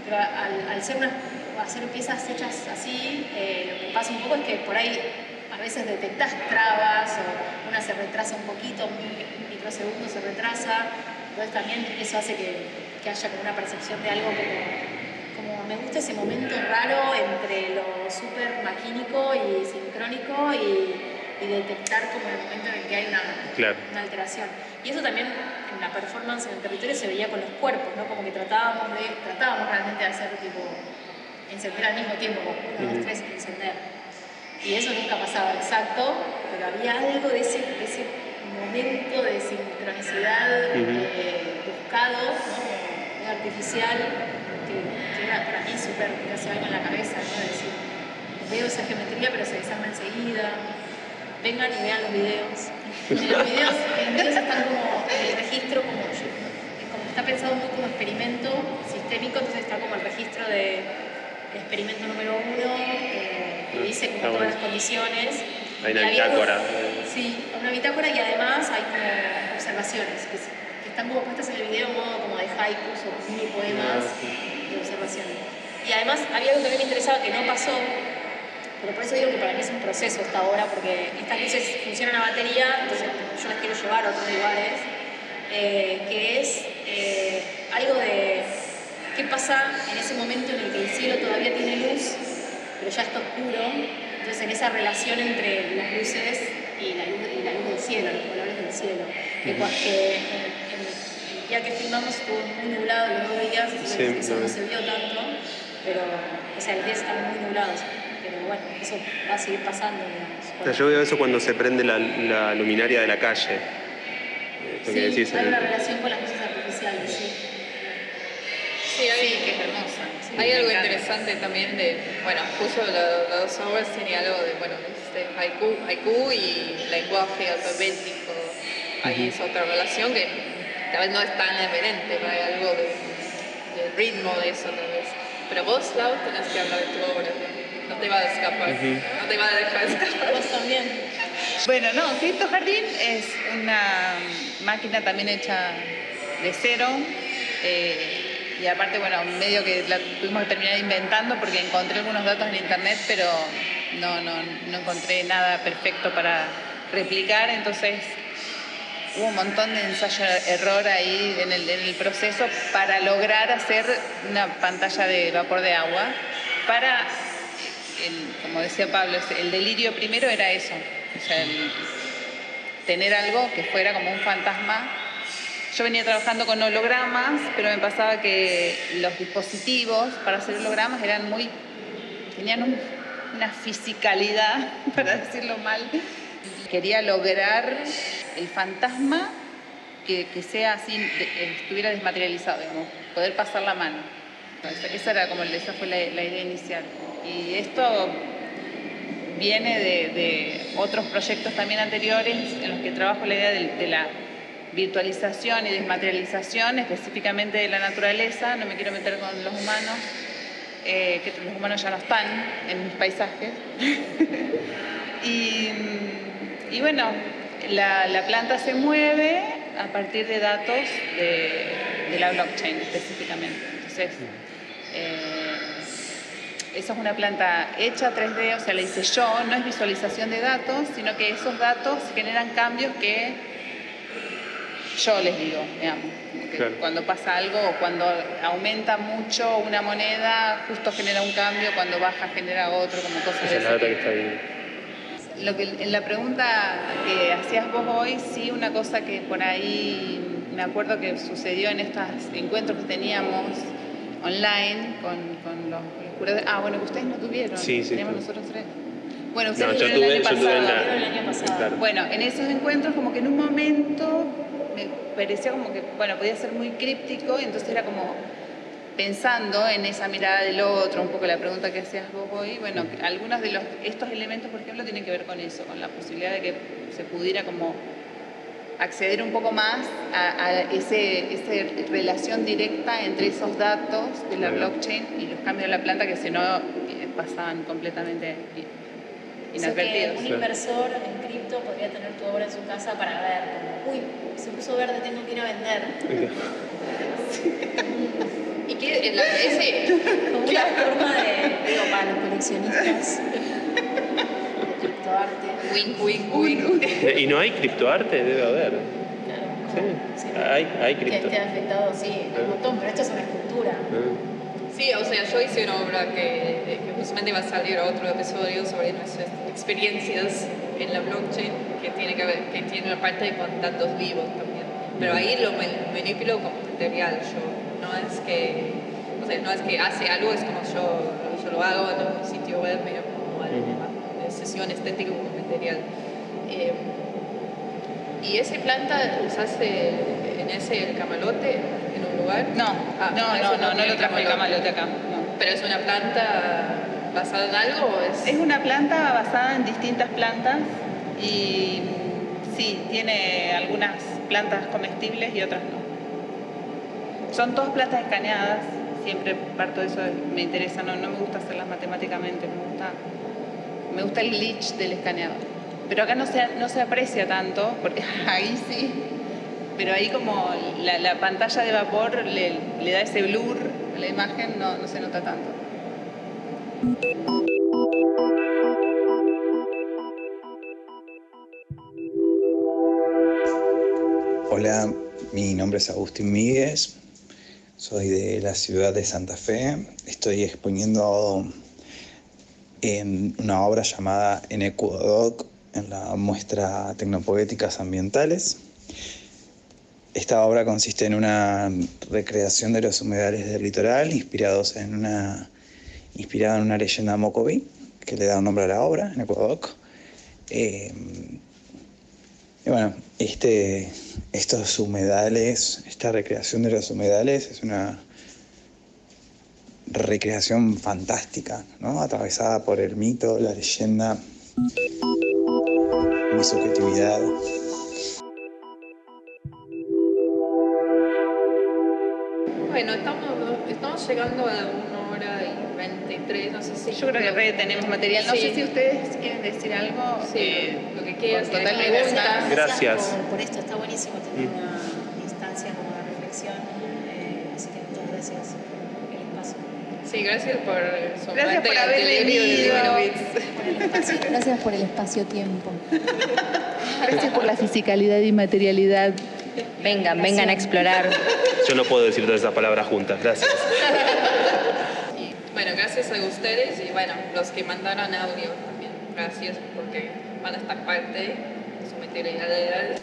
pero al, ser hacer piezas hechas así, eh, lo que pasa un poco es que por ahí a veces detectas trabas o una se retrasa un poquito, un microsegundo se retrasa, entonces también eso hace que, haya como una percepción de algo como, me gusta ese momento raro entre lo súper maquínico y sincrónico y, detectar como el momento en el que hay una, una alteración. Y eso también en la performance en el territorio se veía con los cuerpos, ¿no? Como que tratábamos de, tratábamos realmente de hacer tipo encender al mismo tiempo, como uno, dos, tres, encender. Y eso nunca pasaba exacto, pero había algo de ese, de ese momento de sincronicidad eh, buscado, ¿no? artificial, que, era para mí súper, que hacía algo en la cabeza, ¿no? De decir, veo esa geometría pero se desarma enseguida, vengan y vean los videos. *laughs* En los videos, en los videos están como el registro, como, como está pensado un poco como experimento sistémico, entonces está como el registro de experimento número uno, eh, que dice como todas las condiciones. Hay una bitácora. Sí, una bitácora y además hay como observaciones que, están como puestas en el video en modo como de haikus o mini poemas de observación. Y además había algo que a mí me interesaba que no pasó, pero por eso digo que para mí es un proceso esta obra, porque estas luces funcionan a batería, entonces yo las quiero llevar a otros lugares, eh, que es eh, algo de qué pasa en ese momento en el que el cielo todavía tiene luz, pero ya está oscuro. Entonces en esa relación entre las luces y la luz, del cielo, los colores del cielo. Que, que día que filmamos estuvo muy nublado los dos días, eso no se vio tanto, pero o sea, los días están muy nublados pero bueno, eso va a seguir pasando, digamos. yo veo eso cuando se prende la, luminaria de la calle. sí, hay una relación con las luces artificiales, sí. Sí, hay, que es hermosa. hay algo interesante también de, bueno, justo las dos obras tiene algo de, bueno, este haiku, haiku y lenguaje alfabético. Ahí es otra relación que tal vez no es tan evidente, pero hay algo de, ritmo de eso tal vez. Pero vos, Lau, tenés que hablar de tu obra no te va a escapar, no te va a dejar escapar. Vos también. Bueno, no, Cristo Jardín es una máquina también hecha de cero. Eh, y aparte, bueno, medio que la tuvimos que terminar inventando porque encontré algunos datos en internet, pero no, no, no encontré nada perfecto para replicar. Entonces hubo un montón de ensayo-error ahí en el, en el proceso para lograr hacer una pantalla de vapor de agua para como decía Pablo, el delirio primero era eso, o sea, tener algo que fuera como un fantasma. Yo venía trabajando con hologramas, pero me pasaba que los dispositivos para hacer hologramas eran muy, tenían una fisicalidad, *laughs* para decirlo mal. Quería lograr el fantasma que, sea así, estuviera desmaterializado, digamos, poder pasar la mano. Esa, era como, esa fue la idea inicial. Y esto viene de, otros proyectos también anteriores en los que trabajo la idea de, la virtualización y desmaterialización, específicamente de la naturaleza, no me quiero meter con los humanos, eh, que los humanos ya no están en mis paisajes. *laughs* y, bueno, la, planta se mueve a partir de datos de, la blockchain específicamente. Entonces, eh, esa es una planta hecha 3D, o sea, la hice yo, no es visualización de datos, sino que esos datos generan cambios que yo les digo, digamos. Cuando pasa algo o cuando aumenta mucho una moneda, justo genera un cambio, cuando baja genera otro, como cosas de data que está ahí. Lo que, en la pregunta que hacías vos hoy, sí, una cosa que por ahí me acuerdo que sucedió en estos encuentros que teníamos online con, con los Ah, bueno, que ustedes no tuvieron. Sí, sí. Teníamos nosotros tres. Bueno, ustedes no, el año pasado. el año pasado. Bueno, en esos encuentros como que en un momento me parecía como que, bueno, podía ser muy críptico y entonces era como pensando en esa mirada del otro, un poco la pregunta que hacías vos hoy, bueno, algunos de los, estos elementos, por ejemplo, tienen que ver con eso, con la posibilidad de que se pudiera como acceder un poco más a, a ese, esa relación directa entre esos datos de la blockchain y los cambios de la planta que si no eh, pasaban completamente inadvertidos. O sea que un inversor en cripto podría tener tu obra en su casa para ver, como, uy, se puso verde, tengo que ir a vender. *laughs* ¿Y qué? La, ese, como una forma de, digo, para los coleccionistas. criptoarte. Wink, wink, wink. ¿Y no hay criptoarte? Debe haber. Claro. Sí. Hay, hay Que cripto. esté afectado, sí, un montón, pero esto es una escultura. Ah. Sí, o sea, yo hice una obra que, que justamente va a salir otro episodio sobre nuestras experiencias en la blockchain, que tiene que ver, que tiene una parte con datos vivos también. Pero ahí lo man- manipulo como material yo, no es que, o sea, no es que hace algo, es como yo, yo lo hago en un sitio web, pero como una sesión estética como material. Eh, ¿Y ese planta usaste en ese camalote, en un lugar? No, Ah, no, no, no, no lo traje el camalote acá. no. ¿Pero es una planta basada en algo o es...? Es una planta basada en distintas plantas y mm, sí, tiene algunas plantas comestibles y otras no. Son todas plantas escaneadas, siempre parto de eso, me interesa, no, no me gusta hacerlas matemáticamente, me gusta, me gusta el glitch del escaneado. Pero acá no se, no se aprecia tanto, porque *laughs* ahí sí, pero ahí como la, la pantalla de vapor le, le da ese blur a la imagen, no, no se nota tanto. Hola, mi nombre es Agustín Míguez, soy de la ciudad de Santa Fe. Estoy exponiendo en una obra llamada En Ecuadoc en la muestra Tecnopoéticas Ambientales. Esta obra consiste en una recreación de los humedales del litoral inspirados en una, inspirada en una leyenda mocoví que le da un nombre a la obra, En Ecuadoc. Eh, y bueno, este, estos humedales, esta recreación de los humedales es una recreación fantástica, ¿no? Atravesada por el mito, la leyenda, mi subjetividad. Bueno, estamos, estamos llegando a una hora y 23, no sé si... Yo creo que tenemos material. No Sí. sé si ustedes quieren decir algo. Sí, eh, que quieras, con si total hay libertad. preguntas. Gracias. Por, por esto, está buenísimo tener una instancia como de reflexión. eh, así que muchas gracias por el espacio. Sí, gracias por sumarte Gracias por haber venido. Duenovitz. Por el espacio. Gracias por el espacio-tiempo. Gracias por la fisicalidad y materialidad. Vengan, vengan a explorar. Yo no puedo decir todas esas palabras juntas. Gracias. Y, bueno, gracias a ustedes y bueno, los que mandaron audio también. Gracias porque van a estar parte de su materialidad.